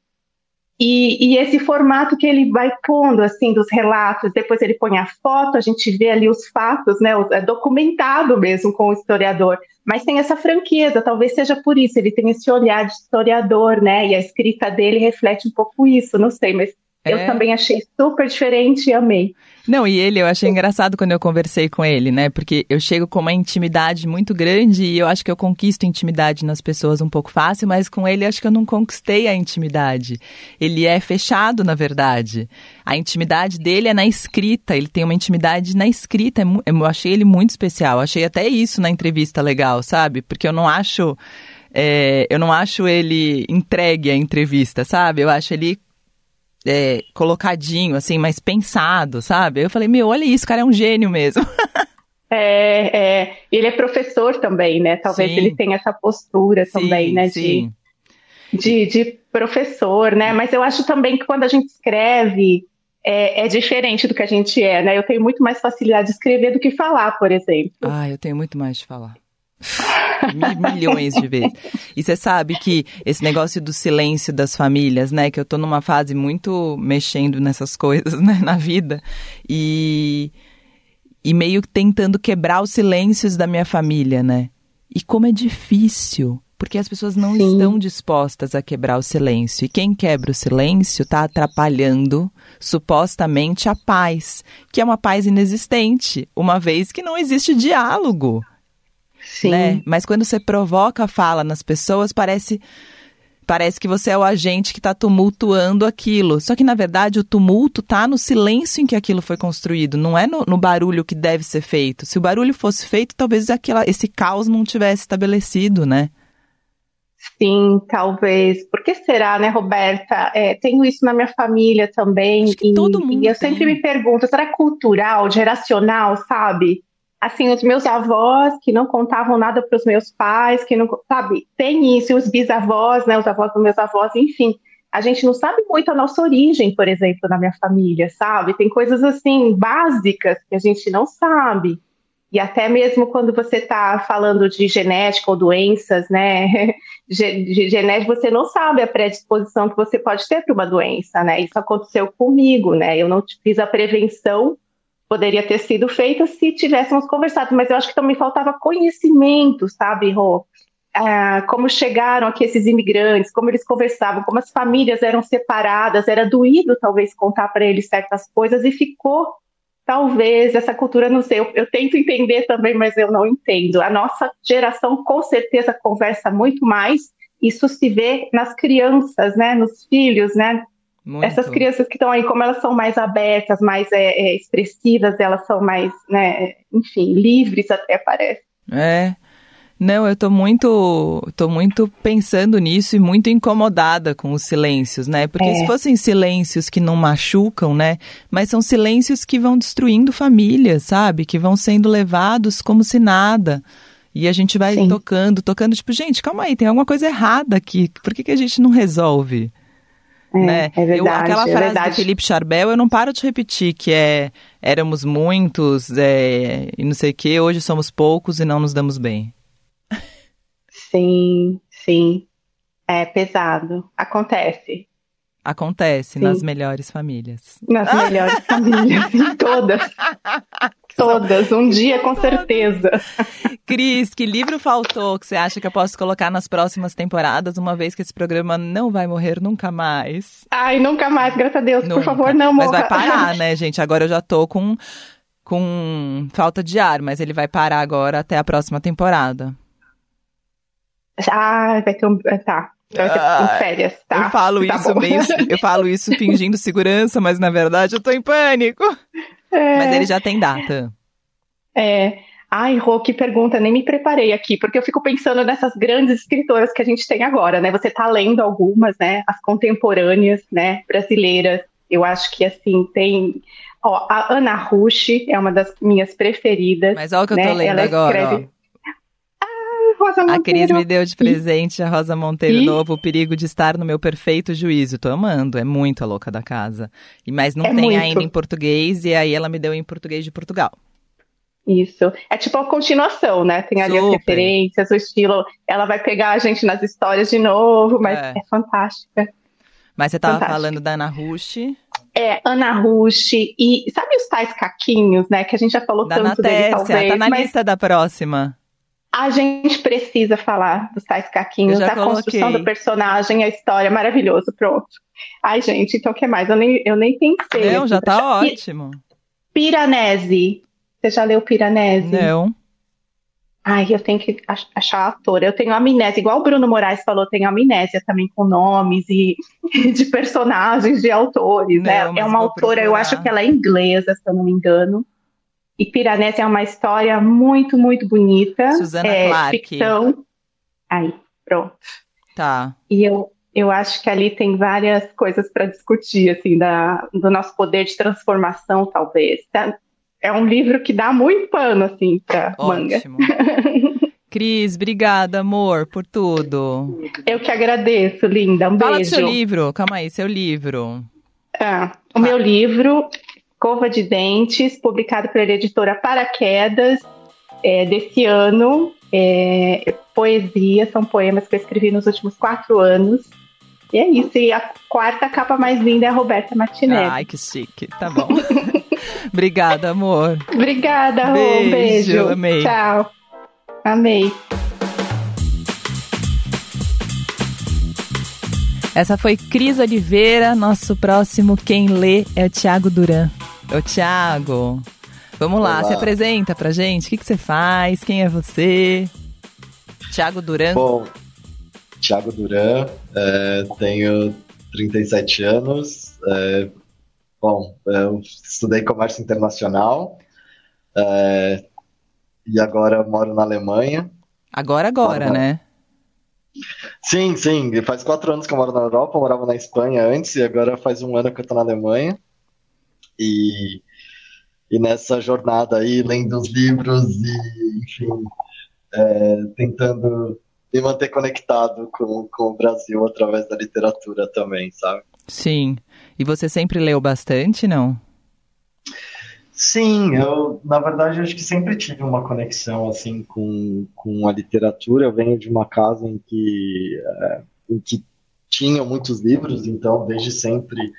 e, e, esse formato que ele vai pondo, assim, dos relatos, depois ele põe a foto, a gente vê ali os fatos, né, é documentado mesmo com o historiador, mas tem essa franqueza, talvez seja por isso, ele tem esse olhar de historiador, né, e a escrita dele reflete um pouco isso, não sei, mas é. eu também achei super diferente e amei. Não, e ele, eu achei engraçado quando eu conversei com ele, né? Porque eu chego com uma intimidade muito grande e eu acho que eu conquisto intimidade nas pessoas um pouco fácil, mas com ele acho que eu não conquistei a intimidade. Ele é fechado, na verdade. A intimidade dele é na escrita, ele tem uma intimidade na escrita. É eu achei ele muito especial. Achei até isso na entrevista legal, sabe? Porque eu não acho. É, eu não acho ele entregue à entrevista, sabe? Eu acho ele é, colocadinho, assim, mais pensado, sabe? Eu falei, meu, olha isso, o cara é um gênio mesmo. É, é, ele é professor também, né? Talvez Sim. ele tenha essa postura também, sim, né? Sim. De, de, de professor, né? Mas eu acho também que quando a gente escreve é, é diferente do que a gente é, né? Eu tenho muito mais facilidade de escrever do que falar, por exemplo. Ah, eu tenho muito mais de falar. Mil- Milhões de vezes. E você sabe que esse negócio do silêncio das famílias, né? Que eu tô numa fase muito mexendo nessas coisas, né? Na vida. E, e meio que tentando quebrar os silêncios da minha família, né? E como é difícil. Porque as pessoas não Sim. estão dispostas a quebrar o silêncio. E quem quebra o silêncio está atrapalhando, supostamente, a paz, que é uma paz inexistente, uma vez que não existe diálogo Sim. né? Mas quando você provoca a fala nas pessoas, parece parece que você é o agente que está tumultuando aquilo. Só que na verdade o tumulto tá no silêncio em que aquilo foi construído, não é no, no barulho que deve ser feito. Se o barulho fosse feito, talvez aquela, esse caos não tivesse estabelecido, né? Sim, talvez. Por que será, né, Roberta? É, tenho isso na minha família também. E, todo mundo e eu tem. sempre me pergunto, será cultural, geracional, sabe? Assim, os meus avós que não contavam nada para os meus pais, que não, sabe? Tem isso, os bisavós, né, os avós dos meus avós, enfim. A gente não sabe muito a nossa origem, por exemplo, na minha família, sabe? Tem coisas assim básicas que a gente não sabe. E até mesmo quando você está falando de genética ou doenças, né? de genética, você não sabe a predisposição que você pode ter para uma doença, né? Isso aconteceu comigo, né? Eu não fiz a prevenção, poderia ter sido feita se tivéssemos conversado, mas eu acho que também faltava conhecimento, sabe, Rô? Ah, como chegaram aqui esses imigrantes, como eles conversavam, como as famílias eram separadas, era doído talvez contar para eles certas coisas e ficou talvez essa cultura, não sei, eu, eu tento entender também, mas eu não entendo. A nossa geração com certeza conversa muito mais, isso se vê nas crianças, né, nos filhos, né, Muito. essas crianças que estão aí, como elas são mais abertas, mais é, é, expressivas, elas são mais, né, enfim, livres até parece. É. Não, eu tô muito, tô muito pensando nisso e muito incomodada com os silêncios, né? Porque É. se fossem silêncios que não machucam, né? Mas são silêncios que vão destruindo famílias, sabe? Que vão sendo levados como se nada. E a gente vai Sim. tocando, tocando, tipo, gente, calma aí, tem alguma coisa errada aqui. Por que, que a gente não resolve? É, né? é verdade, eu, aquela é frase verdade. do Felipe Charbel, eu não paro de repetir, que é éramos muitos é, e não sei o que, hoje somos poucos e não nos damos bem. Sim, sim, é pesado, acontece Acontece Sim. nas melhores famílias. nas melhores famílias, em todas, todas, um dia com certeza. Cris, que livro faltou que você acha que eu posso colocar nas próximas temporadas, uma vez que esse programa não vai morrer nunca mais? Ai, nunca mais, graças a Deus, Nunca. por favor, não Mas morra. vai parar, né, gente? Agora eu já tô com, com falta de ar, mas ele vai parar agora até a próxima temporada. Ah, vai ter um. Tá. Vai ter Ah, férias, tá? eu falo Tá isso bom. eu falo isso fingindo segurança, mas na verdade eu tô em pânico. É, Mas ele já tem data. é. Ai, Rô, que pergunta, nem me preparei aqui, porque eu fico pensando nessas grandes escritoras que a gente tem agora, né? Você tá lendo algumas, né? As contemporâneas, né? Brasileiras. Eu acho que, assim, tem. Ó, a Ana Rush é uma das minhas preferidas. Mas olha o que eu tô né? lendo Ela agora, escreve- Rosa A Cris Monteiro. me deu de presente a Rosa Monteiro E? novo, o perigo de estar no meu perfeito juízo. Tô amando, é muito a louca da casa. E Mas não É tem muito. ainda em português, e aí ela me deu em português de Portugal. Isso. É tipo a continuação, né? Tem ali as Super. referências, o estilo. Ela vai pegar a gente nas histórias de novo, mas É. é, fantástica. Mas você tava Fantástico. falando da Ana Rush, É, Ana Rush e sabe os tais caquinhos, né? Que a gente já falou da tanto dele, Natércia, talvez. tá na mas lista da próxima. A gente precisa falar dos tais caquinhos, Eu da construção do personagem, a história, maravilhoso, pronto. Ai, gente, então o que mais? Eu nem, eu nem pensei. Não, já tá ótimo. Piranesi. Você já leu Piranesi? Não. Ai, eu tenho que ach- achar a autora. Eu tenho amnésia, igual o Bruno Moraes falou, eu tenho amnésia também com nomes e de personagens, de autores, Não, né? É uma autora, eu procurar. acho que ela é inglesa, se eu não me engano. E Piranesi é uma história muito, muito bonita. Susana é Clark. ficção. Aí, pronto. Tá. E eu, eu acho que ali tem várias coisas para discutir, assim, da, do nosso poder de transformação, talvez. Tá? É um livro que dá muito pano, assim, para manga. Cris, obrigada, amor, por tudo. Eu que agradeço, linda. Um Fala beijo. Fala seu livro, calma aí, seu livro. Ah, o ah. meu livro, Cova de Dentes, publicado pela editora Paraquedas, é, desse ano. É, poesia, são poemas que eu escrevi nos últimos quatro anos. E é isso. E a quarta capa mais linda é a Roberta Martinelli. Ai, que chique. Tá bom. Obrigada, amor. Obrigada, Rô. Beijo. beijo. Amei. Tchau. Amei. Essa foi Cris Oliveira. Nosso próximo quem lê é o Tiago Duran. Ô, Tiago, vamos lá, Olá. se apresenta pra gente. O que, que você faz? Quem é você? Tiago Duran. Bom, Tiago Duran, é, tenho 37 anos. É, bom, eu estudei comércio internacional. É, e agora moro na Alemanha. Agora, agora, né? Sim, sim. Faz quatro anos que eu moro na Europa, eu morava na Espanha antes, e agora faz um ano que eu tô na Alemanha. E, e nessa jornada aí, lendo os livros e, enfim, é, tentando me manter conectado com, com o Brasil através da literatura também, sabe? Sim. E você sempre leu bastante, não? Sim, eu, na verdade, acho que sempre tive uma conexão, assim, com, com a literatura. Eu venho de uma casa em que, é, em que tinham muitos livros, então, desde sempre,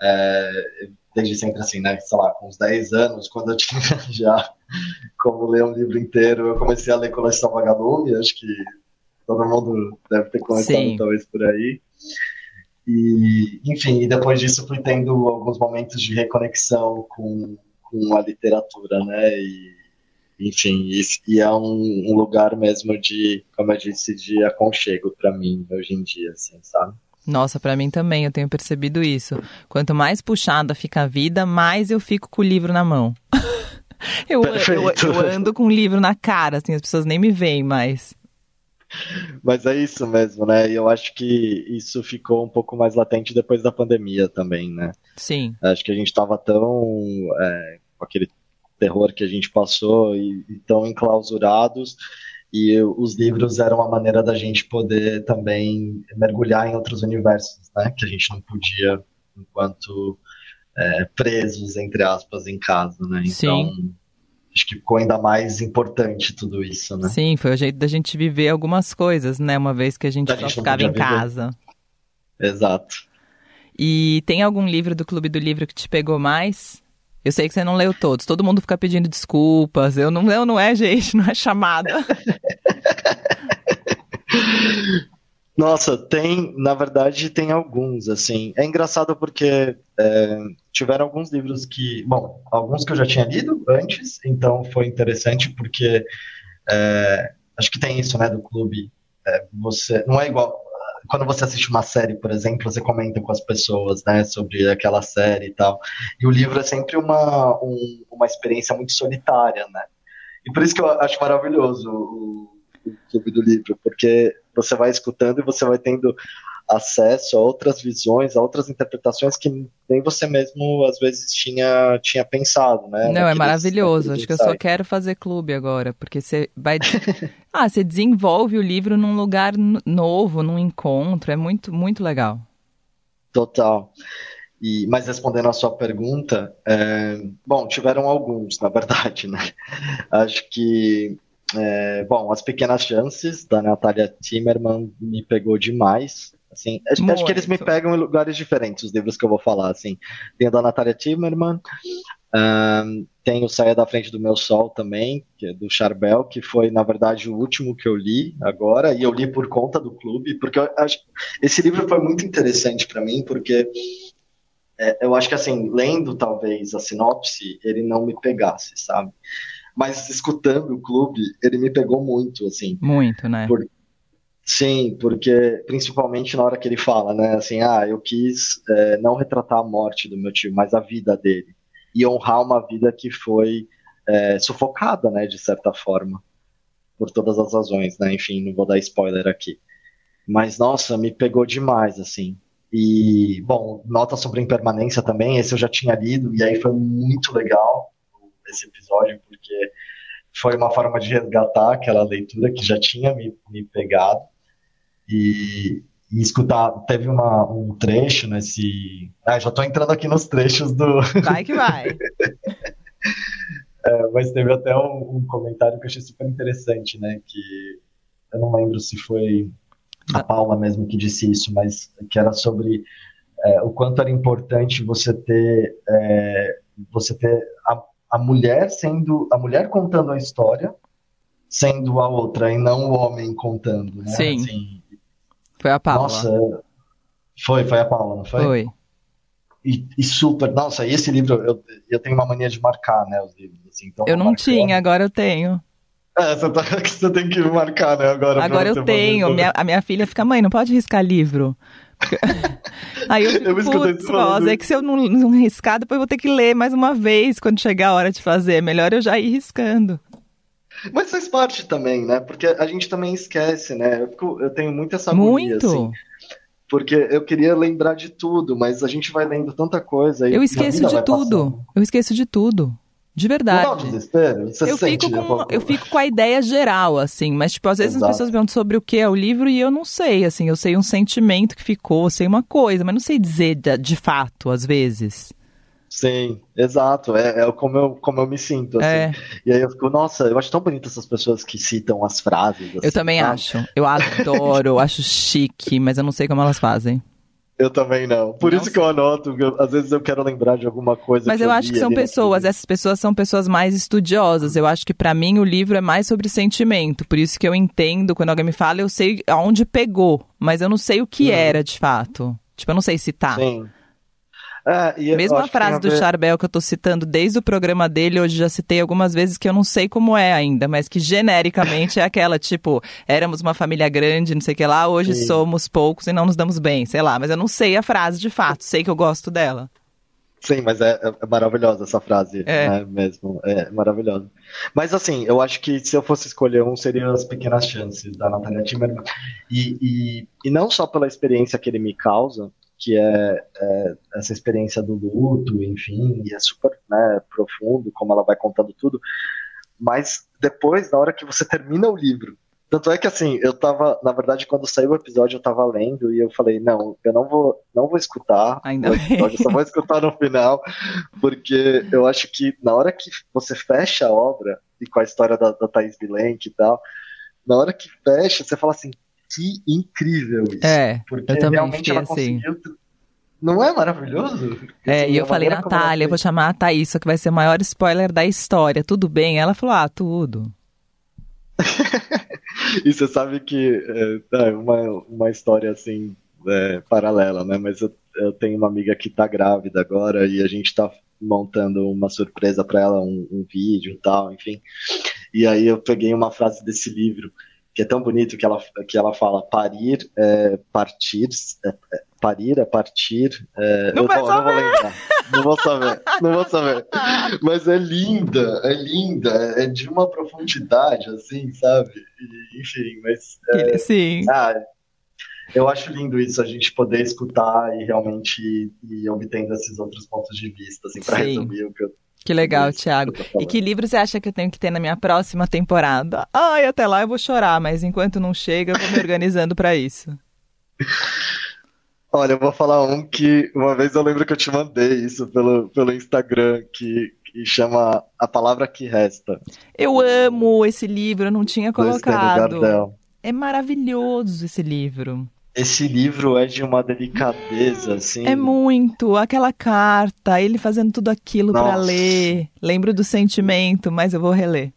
é, desde sempre, assim, né, sei lá, com uns 10 anos, quando eu tinha já como ler um livro inteiro, eu comecei a ler Coleção Vagalume, acho que todo mundo deve ter começado, Sim. talvez, por aí. E, enfim, e depois disso fui tendo alguns momentos de reconexão com com a literatura, né? E, enfim, e, e é um, um, lugar mesmo de, como eu disse, de aconchego para mim hoje em dia, assim, sabe? Nossa, para mim também, eu tenho percebido isso. Quanto mais puxada fica a vida, mais eu fico com o livro na mão. eu, eu, eu, ando com o livro na cara, assim, as pessoas nem me veem mais. Mas é isso mesmo, né? E eu acho que isso ficou um pouco mais latente depois da pandemia também, né? Sim. Acho que a gente estava tão é, com aquele terror que a gente passou e, e tão enclausurados e os livros eram uma maneira da gente poder também mergulhar em outros universos, né? Que a gente não podia enquanto é, presos entre aspas em casa, né? Então Sim. acho que ficou ainda mais importante tudo isso, né? Sim, foi o jeito da gente viver algumas coisas, né? Uma vez que a gente a só gente ficava em viver. casa. Exato. E tem algum livro do Clube do Livro que te pegou mais? Eu sei que você não leu todos. Todo mundo fica pedindo desculpas. Eu não, eu não é, gente, não é chamada. Nossa, tem, na verdade, tem alguns, assim. É engraçado porque é, tiveram alguns livros que, bom, alguns que eu já tinha lido antes, então foi interessante porque é, acho que tem isso, né, do clube. É, você não é igual quando você assiste uma série, por exemplo, você comenta com as pessoas, né, sobre aquela série e tal. E o livro é sempre uma, um, uma experiência muito solitária, né? E por isso que eu acho maravilhoso o, o Clube do Livro, porque você vai escutando e você vai tendo acesso a outras visões, a outras interpretações que nem você mesmo às vezes tinha, tinha pensado, né? Não, é maravilhoso. Acho que eu só quero fazer clube agora, porque você vai. ah, você desenvolve o livro num lugar novo, num encontro. É muito, muito legal. Total. E, mas respondendo a sua pergunta, é, bom, tiveram alguns, na verdade, né? Acho que é, bom, As Pequenas Chances, da Natalia Timmerman, me pegou demais. Assim, acho, acho, que eles me pegam em lugares diferentes, os livros que eu vou falar. Assim. Tem o da Natalia Timmerman, um, tem o Saia da Frente do Meu Sol também, que é do Charbel, que foi, na verdade, o último que eu li agora, e eu li por conta do clube, porque eu acho, esse livro foi muito interessante para mim, porque é, eu acho que, assim, lendo talvez a sinopse, ele não me pegasse, sabe? Mas escutando o clube, ele me pegou muito, assim. Muito, né? Por, Sim, porque principalmente na hora que ele fala, né, assim, ah, eu quis é, não retratar a morte do meu tio, mas a vida dele e honrar uma vida que foi é, sufocada, né, de certa forma, por todas as razões, né, enfim, não vou dar spoiler aqui. Mas, nossa, me pegou demais, assim. E, bom, Nota sobre Impermanência também, esse eu já tinha lido, e aí foi muito legal esse episódio, porque foi uma forma de resgatar aquela leitura que já tinha me, me pegado. E, e escutar, teve uma, um trecho nesse. Ah, já estou entrando aqui nos trechos do. Vai que vai. é, mas teve até um, um, comentário que eu achei super interessante, né? Que eu não lembro se foi a Paula mesmo que disse isso, mas que era sobre é, o quanto era importante você ter é, você ter a, a mulher sendo a mulher contando a história sendo a outra e não o homem contando, né? Sim. Assim, foi a Paula. Nossa, foi, foi a Paula, não foi? Foi. E, e, super, nossa, e esse livro, eu, eu tenho uma mania de marcar, né, os livros, assim, então Eu não marcando. tinha, agora eu tenho. É, você, tá, você, tem que marcar, né, agora. Agora eu tenho, minha, a minha filha fica, mãe, não pode riscar livro. Aí eu fico, eu putz, rosa, é que se eu não, não riscar, depois eu vou ter que ler mais uma vez quando chegar a hora de fazer. É melhor eu já ir riscando. Mas faz parte também, né? Porque a gente também esquece, né? Eu, fico, eu tenho muito essa Muito. Assim, porque eu queria lembrar de tudo, mas a gente vai lendo tanta coisa. eu esqueço de tudo. Passando. Eu esqueço de tudo. De verdade. Desespero. Você eu, fico com, eu fico com a ideia geral, assim, mas, tipo, às vezes Exato. as pessoas perguntam sobre o que é o livro e eu não sei, assim, eu sei um sentimento que ficou, sei uma coisa, mas não sei dizer de, de fato, às vezes. Sim, exato. É, é como, eu, como eu me sinto. Assim. É. E aí eu fico, nossa, eu acho tão bonito essas pessoas que citam as frases. Assim, eu também sabe? acho. Eu adoro, eu acho chique, mas eu não sei como elas fazem. Eu também não. Por não isso sei. que eu anoto, eu, às vezes eu quero lembrar de alguma coisa. Mas eu, eu acho que são pessoas, essas pessoas são pessoas mais estudiosas. Eu acho que para mim o livro é mais sobre sentimento. Por isso que eu entendo, quando alguém me fala, eu sei aonde pegou, mas eu não sei o que uhum. era de fato. Tipo, eu não sei citar. Sim. É, Mesmo a frase do ver... Charbel que eu tô citando desde o programa dele, hoje já citei algumas vezes que eu não sei como é ainda, mas que genericamente é aquela, tipo, éramos uma família grande, não sei o que lá, hoje Sim. somos poucos e não nos damos bem, sei lá, mas eu não sei a frase de fato, sei que eu gosto dela. Sim, mas é, é maravilhosa essa frase, é. Né, mesmo, é maravilhosa. Mas assim, eu acho que se eu fosse escolher um, seriam as pequenas chances da Natalia Timmerman, e, e, e não só pela experiência que ele me causa, que é, é, essa experiência do luto, enfim, e é super né, profundo, como ela vai contando tudo. Mas depois, na hora que você termina o livro, tanto é que assim, eu tava, na verdade, quando saiu o episódio, eu tava lendo e eu falei, não, eu não vou, não vou escutar Ainda episódio, só vou escutar no final, porque eu acho que na hora que você fecha a obra, e com a história da, da Thaís Bilenque e tal, na hora que fecha, você fala assim, que incrível isso. É, porque eu também realmente ela assim. conseguiu. Não é maravilhoso? É, e eu falei, Natália, eu vou chamar a Thaís, isso que vai ser o maior spoiler da história. Tudo bem? Ela falou, ah, tudo. e você sabe que é, é uma, uma história assim, é, paralela, né? Mas eu, eu tenho uma amiga que tá grávida agora e a gente tá montando uma surpresa para ela, um, um vídeo e tal, enfim. E aí eu peguei uma frase desse livro que é tão bonito que ela, que ela fala parir, é, partir, é, é parir é partir. É, não, eu, não, não, vou lembrar, não vou saber, não vou saber. Mas é linda, é linda, é de uma profundidade, assim, sabe? E, enfim, mas. É, Sim. Ah, eu acho lindo isso, a gente poder escutar e realmente ir obtendo esses outros pontos de vista, assim, para resumir o que eu que legal, Thiago. E que livro você acha que eu tenho que ter na minha próxima temporada? Ai, até lá eu vou chorar, mas enquanto não chega, eu vou me organizando para isso. Olha, eu vou falar um que uma vez eu lembro que eu te mandei isso pelo, pelo Instagram, que, que chama A Palavra Que Resta. Eu amo esse livro, eu não tinha colocado. É maravilhoso esse livro. Esse livro é de uma delicadeza, assim. É muito. Aquela carta, ele fazendo tudo aquilo para ler. Lembro do sentimento, mas eu vou reler.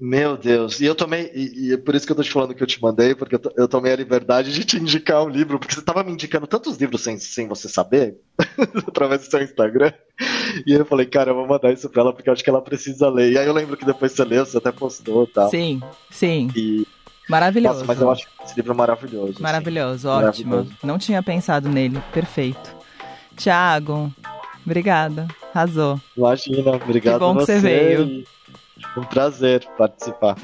Meu Deus. E eu tomei. E, e é por isso que eu tô te falando que eu te mandei, porque eu, eu tomei a liberdade de te indicar um livro, porque você tava me indicando tantos livros sem, sem você saber, através do seu Instagram. E eu falei, cara, eu vou mandar isso pra ela, porque eu acho que ela precisa ler. E aí eu lembro que depois você leu, você até postou e tal. Sim, sim. E Maravilhoso. Nossa, mas eu acho esse livro maravilhoso. Assim. Maravilhoso, assim. ótimo. Maravilhoso. Não tinha pensado nele. Perfeito. Tiago, obrigada. Arrasou. Imagina, obrigado que bom que você veio. Um prazer participar.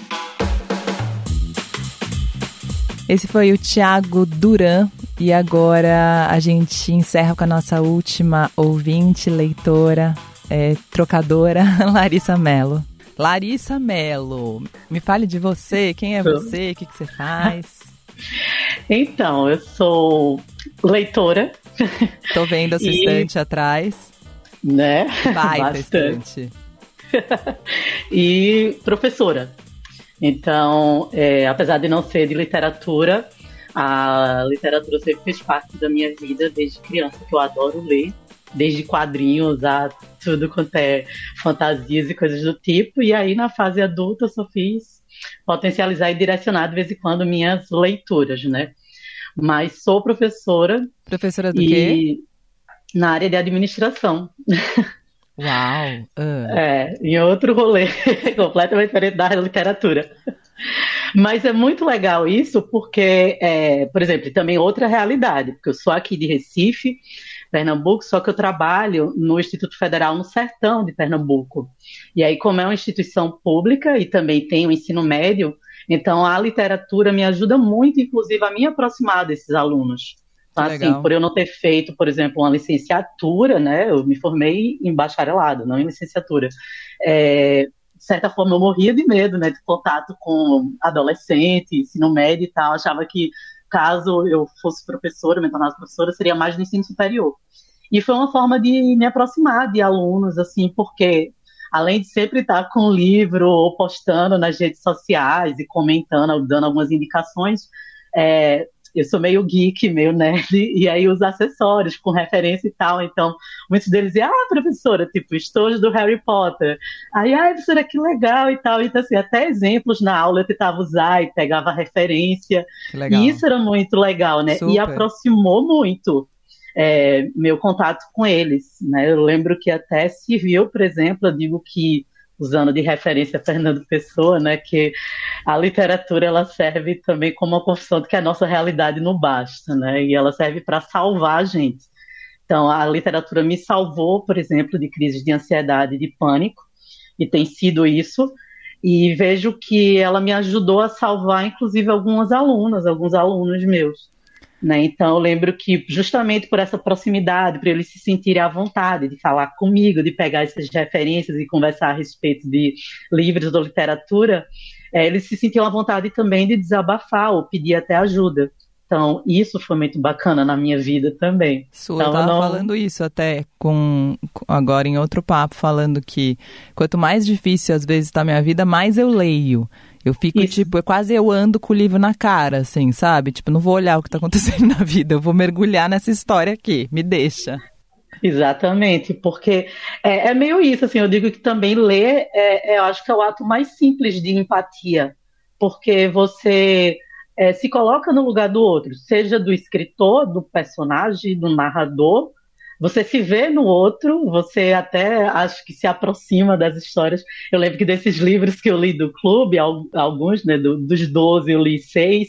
Esse foi o Tiago Duran e agora a gente encerra com a nossa última ouvinte, leitora, é, trocadora, Larissa Mello. Larissa Mello, me fale de você, quem é você, o que, que você faz? Então, eu sou leitora. Tô vendo a sua e... estante atrás. Né? Baita estante. e professora. Então, é, apesar de não ser de literatura, a literatura sempre fez parte da minha vida desde criança, que eu adoro ler, desde quadrinhos a tudo quanto é fantasias e coisas do tipo. E aí, na fase adulta, eu só fiz potencializar e direcionar de vez em quando minhas leituras, né? Mas sou professora. Professora do e... quê? Na área de administração. Uau! Uh. É, em outro rolê, completamente diferente da literatura. Mas é muito legal isso, porque, é, por exemplo, também outra realidade, porque eu sou aqui de Recife, Pernambuco, só que eu trabalho no Instituto Federal no Sertão de Pernambuco. E aí, como é uma instituição pública e também tem o ensino médio, então a literatura me ajuda muito, inclusive, a me aproximar desses alunos. Então, assim, por eu não ter feito, por exemplo, uma licenciatura, né? Eu me formei em bacharelado, não em licenciatura. É, de certa forma, eu morria de medo, né? De contato com adolescente, ensino médio e tal. Achava que caso eu fosse professora, me tornasse professora, seria mais no ensino superior. E foi uma forma de me aproximar de alunos, assim, porque além de sempre estar com o livro ou postando nas redes sociais e comentando, dando algumas indicações, é, eu sou meio geek, meio nerd, e aí os acessórios com referência e tal. Então, muitos deles diziam, ah, professora, tipo, estojos do Harry Potter. Aí, ah, professora, que legal e tal. Então, assim, até exemplos na aula eu tentava usar e pegava referência. E isso era muito legal, né? Super. E aproximou muito. É, meu contato com eles, né? Eu lembro que até civil, por exemplo, eu digo que usando de referência Fernando Pessoa, né, que a literatura ela serve também como uma confissão de que a nossa realidade não basta, né, e ela serve para salvar a gente. Então, a literatura me salvou, por exemplo, de crises de ansiedade de pânico, e tem sido isso, e vejo que ela me ajudou a salvar, inclusive, algumas alunas, alguns alunos meus. Né? Então, eu lembro que, justamente por essa proximidade, para eles se sentirem à vontade de falar comigo, de pegar essas referências e conversar a respeito de livros ou literatura, é, eles se sentiam à vontade também de desabafar ou pedir até ajuda. Então, isso foi muito bacana na minha vida também. Su, então, eu tava não... falando isso até com agora em outro papo, falando que quanto mais difícil às vezes está minha vida, mais eu leio. Eu fico, Isso. tipo, é quase eu ando com o livro na cara, assim, sabe? Tipo, não vou olhar o que tá acontecendo na vida, eu vou mergulhar nessa história aqui, me deixa. Exatamente, porque é, é meio isso, assim, eu digo que também ler, é, é, eu acho que é o ato mais simples de empatia, porque você é, se coloca no lugar do outro, seja do escritor, do personagem, do narrador, você se vê no outro, você até acho que se aproxima das histórias. Eu lembro que desses livros que eu li do clube, alguns, né, do, dos 12 eu li seis,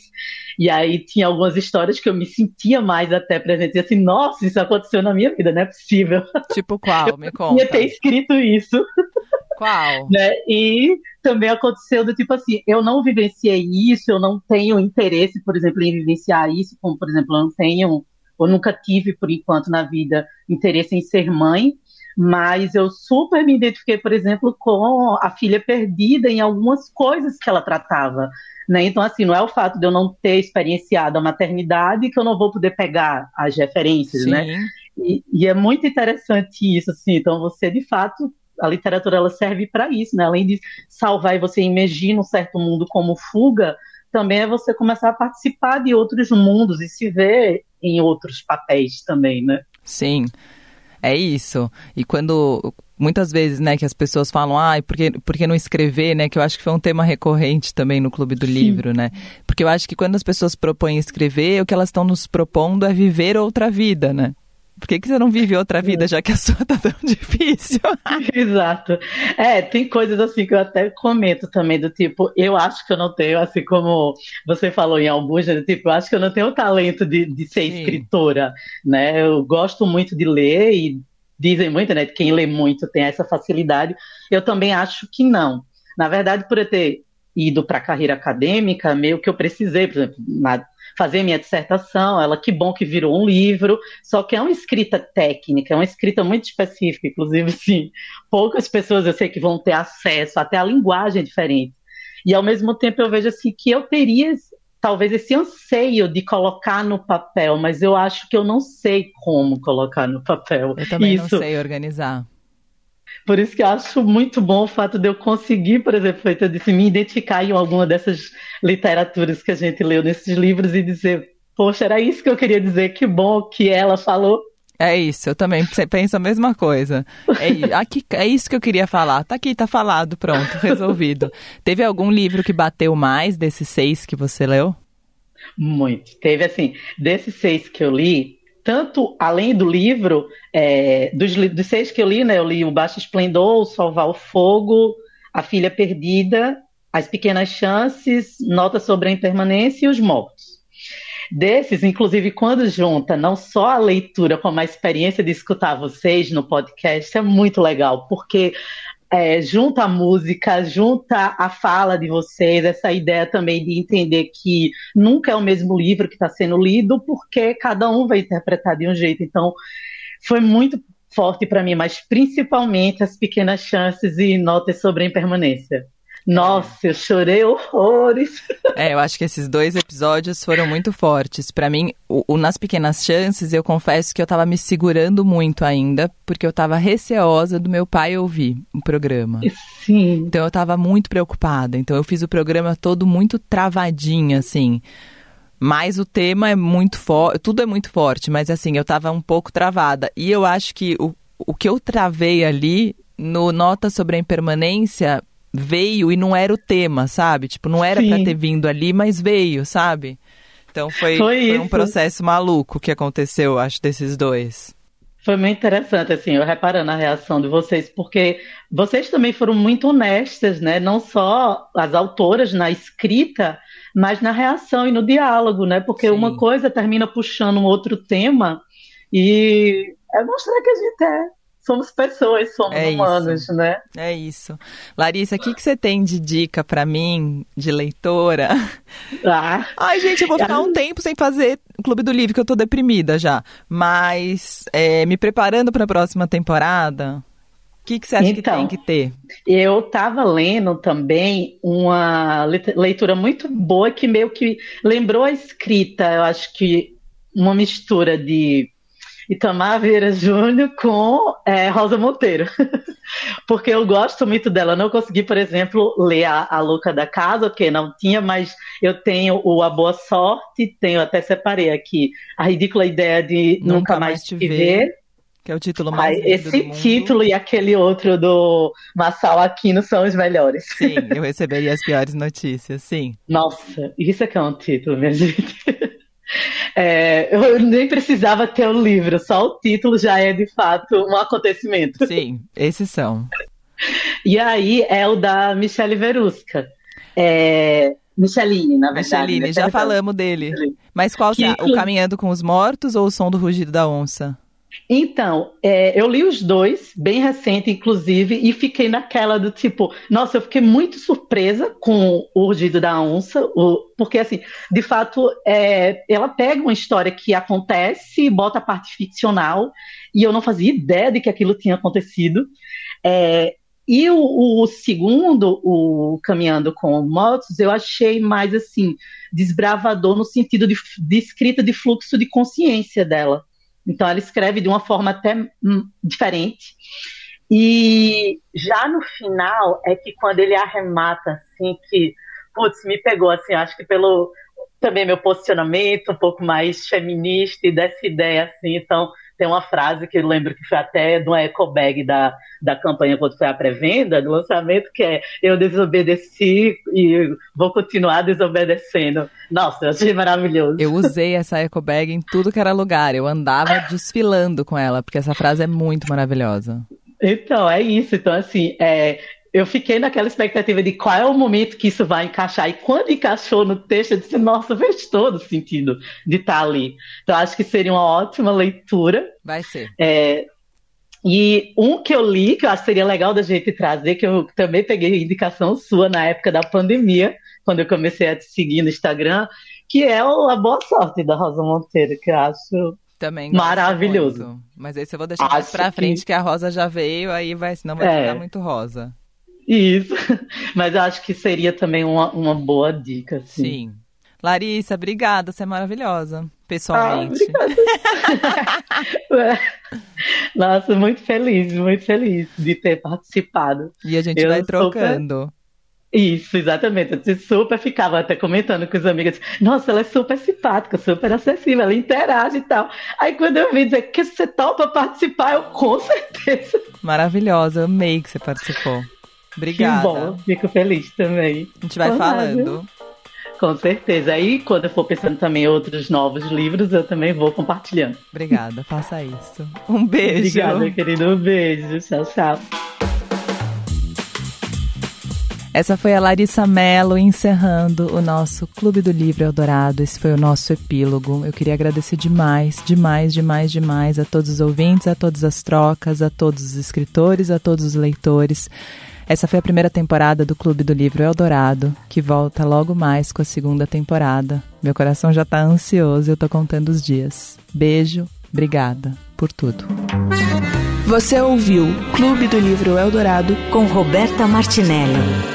e aí tinha algumas histórias que eu me sentia mais até presente, e assim, nossa, isso aconteceu na minha vida, não é possível. Tipo qual? Me conta. Eu ter escrito isso. Qual? né? E também aconteceu do tipo assim, eu não vivenciei isso, eu não tenho interesse, por exemplo, em vivenciar isso, como, por exemplo, eu não tenho eu nunca tive, por enquanto, na vida, interesse em ser mãe, mas eu super me identifiquei, por exemplo, com a filha perdida em algumas coisas que ela tratava. Né? Então, assim, não é o fato de eu não ter experienciado a maternidade que eu não vou poder pegar as referências, né? Sim. né? E, e, é muito interessante isso, assim. Então, você, de fato, a literatura ela serve para isso, né? Além de salvar e você imagina um certo mundo como fuga, também é você começar a participar de outros mundos e se ver em outros papéis também, né? Sim. É isso. E quando muitas vezes, né, que as pessoas falam, ah, por que, por que não escrever, né? Que eu acho que foi um tema recorrente também no Clube do Sim. Livro, né? Porque eu acho que quando as pessoas propõem escrever, o que elas estão nos propondo é viver outra vida, né? Por que, que você não vive outra vida, já que a sua tá tão difícil? Exato. É, tem coisas assim que eu até comento também, do tipo, eu acho que eu não tenho, assim como você falou em né, do tipo, eu acho que eu não tenho o talento de, de ser Sim. escritora, né? Eu gosto muito de ler e dizem muito, né, quem lê muito tem essa facilidade. Eu também acho que não. Na verdade, por eu ter ido para a carreira acadêmica, meio que eu precisei, por exemplo, na, fazer minha dissertação, ela que bom que virou um livro, só que é uma escrita técnica, é uma escrita muito específica, inclusive, sim, poucas pessoas eu sei que vão ter acesso, até a linguagem é diferente. E ao mesmo tempo eu vejo assim que eu teria talvez esse anseio de colocar no papel, mas eu acho que eu não sei como colocar no papel. Eu também Isso. não sei organizar. Por isso que eu acho muito bom o fato de eu conseguir, por exemplo, eu disse, me identificar em alguma dessas literaturas que a gente leu nesses livros e dizer, poxa, era isso que eu queria dizer, que bom que ela falou. É isso, eu também penso a mesma coisa. É, aqui, é isso que eu queria falar. Tá aqui, tá falado, pronto, resolvido. Teve algum livro que bateu mais desses seis que você leu? Muito. Teve assim, desses seis que eu li, tanto além do livro, é, dos, dos, seis que eu li, né? Eu li O Baixo Esplendor, O Salvar o Fogo, A Filha Perdida, As Pequenas Chances, Nota sobre a Impermanência e Os Mortos. Desses, inclusive, quando junta não só a leitura, como a experiência de escutar vocês no podcast, é muito legal, porque é, junta a música, junta a fala de vocês, essa ideia também de entender que nunca é o mesmo livro que está sendo lido, porque cada um vai interpretar de um jeito. Então, foi muito forte para mim, mas principalmente as pequenas chances e notas sobre a impermanência. Nossa, eu chorei horrores. É, eu acho que esses dois episódios foram muito fortes. Para mim, o, o, Nas Pequenas Chances, eu confesso que eu tava me segurando muito ainda, porque eu tava receosa do meu pai ouvir o programa. Sim. Então eu tava muito preocupada. Então eu fiz o programa todo muito travadinho, assim. Mas o tema é muito forte, tudo é muito forte, mas assim, eu tava um pouco travada. E eu acho que o, o que eu travei ali no Nota sobre a Impermanência veio e não era o tema, sabe? Tipo, não era para ter vindo ali, mas veio, sabe? Então foi, foi, foi um processo maluco que aconteceu, acho, desses dois. Foi muito interessante, assim, eu reparando a reação de vocês, porque vocês também foram muito honestas, né? Não só as autoras na escrita, mas na reação e no diálogo, né? Porque Sim. uma coisa termina puxando um outro tema e é mostrar que a gente é somos pessoas, somos é humanos, isso. né? É isso. Larissa, o que, que você tem de dica para mim, de leitora? Ah. Ai, gente, eu vou ficar um tempo sem fazer Clube do Livro, que eu tô deprimida já. Mas, é, me preparando para a próxima temporada, o que, que você acha então, que tem que ter? Eu estava lendo também uma leitura muito boa que meio que lembrou a escrita, eu acho que uma mistura de Itamar Vieira Júnior com é, Rosa Monteiro. porque eu gosto muito dela. Não consegui, por exemplo, ler a, a Louca da Casa, porque não tinha, mas eu tenho o A Boa Sorte, tenho até separei aqui a ridícula ideia de Nunca, Nunca Mais Te Ver. ver. Que é o título mais ah, Esse título e aquele outro do Massal Aquino são os melhores. Sim, eu receberia as piores notícias, sim. Nossa, isso é que é um título, minha gente. É, eu nem precisava ter o um livro, só o título já é de fato um acontecimento. Sim, esses são. E aí é o da Michele Verusca. É, Micheline, na verdade. Micheline, já falamos dele. Mas qual que, o Caminhando com os Mortos ou o Som do Rugido da Onça? Então, é, eu li os dois, bem recente, inclusive, e fiquei naquela do tipo, nossa, eu fiquei muito surpresa com o Urgido da Onça, o, porque, assim, de fato, é, ela pega uma história que acontece, bota a parte ficcional, e eu não fazia ideia de que aquilo tinha acontecido. É, e o, o, segundo, o Caminhando com Motos, eu achei mais, assim, desbravador no sentido de, de escrita de fluxo de consciência dela. Então, ela escreve de uma forma até hum, diferente. E já no final é que quando ele arremata, assim, que, putz, me pegou, assim, acho que pelo também meu posicionamento um pouco mais feminista e dessa ideia, assim, então tem uma frase que eu lembro que foi até do ecobag da, da campanha quando foi a pré-venda, do lançamento, que é eu desobedeci e vou continuar desobedecendo. Nossa, eu achei maravilhoso. Eu usei essa ecobag em tudo que era lugar. Eu andava desfilando com ela, porque essa frase é muito maravilhosa. Então, é isso. Então, assim, é, eu fiquei naquela expectativa de qual é o momento que isso vai encaixar. E quando encaixou no texto, eu disse, nossa, fez todo sentido de estar ali. Então, acho que seria uma ótima leitura. Vai ser. É, E um que eu li, que eu acho que seria legal da gente trazer, que eu também peguei indicação sua na época da pandemia, quando eu comecei a te seguir no Instagram, que é o A Boa Sorte da Rosa Monteiro, que eu acho também maravilhoso. Muito. Mas esse eu vou deixar mais pra frente, que... que... a Rosa já veio, aí vai, senão vai é. ficar muito rosa. Isso. Mas eu acho que seria também uma, uma boa dica. Assim. Sim. Larissa, obrigada, você é maravilhosa, pessoalmente. Ah, Nossa, muito feliz, muito feliz de ter participado. E a gente eu vai trocando. Super... Isso, exatamente. Eu super ficava até comentando com os amigos. Nossa, ela é super simpática, super acessível, ela interage e tal. Aí quando eu vi dizer que você topa participar, eu com certeza. Maravilhosa, amei que você participou. Obrigada. Que bom, fico feliz também. A gente vai falando. Com certeza. Aí, quando eu for pensando também em outros novos livros, eu também vou compartilhando. Obrigada, faça isso. Um beijo. Obrigada, querido. Um beijo. Tchau, tchau. Essa foi a Larissa Mello encerrando o nosso Clube do Livro Eldorado. Esse foi o nosso epílogo. Eu queria agradecer demais, demais, demais, demais a todos os ouvintes, a todas as trocas, a todos os escritores, a todos os leitores. Essa foi a primeira temporada do Clube do Livro Eldorado, que volta logo mais com a segunda temporada. Meu coração já está ansioso e eu tô contando os dias. Beijo, obrigada por tudo. Você ouviu Clube do Livro Eldorado com Roberta Martinelli.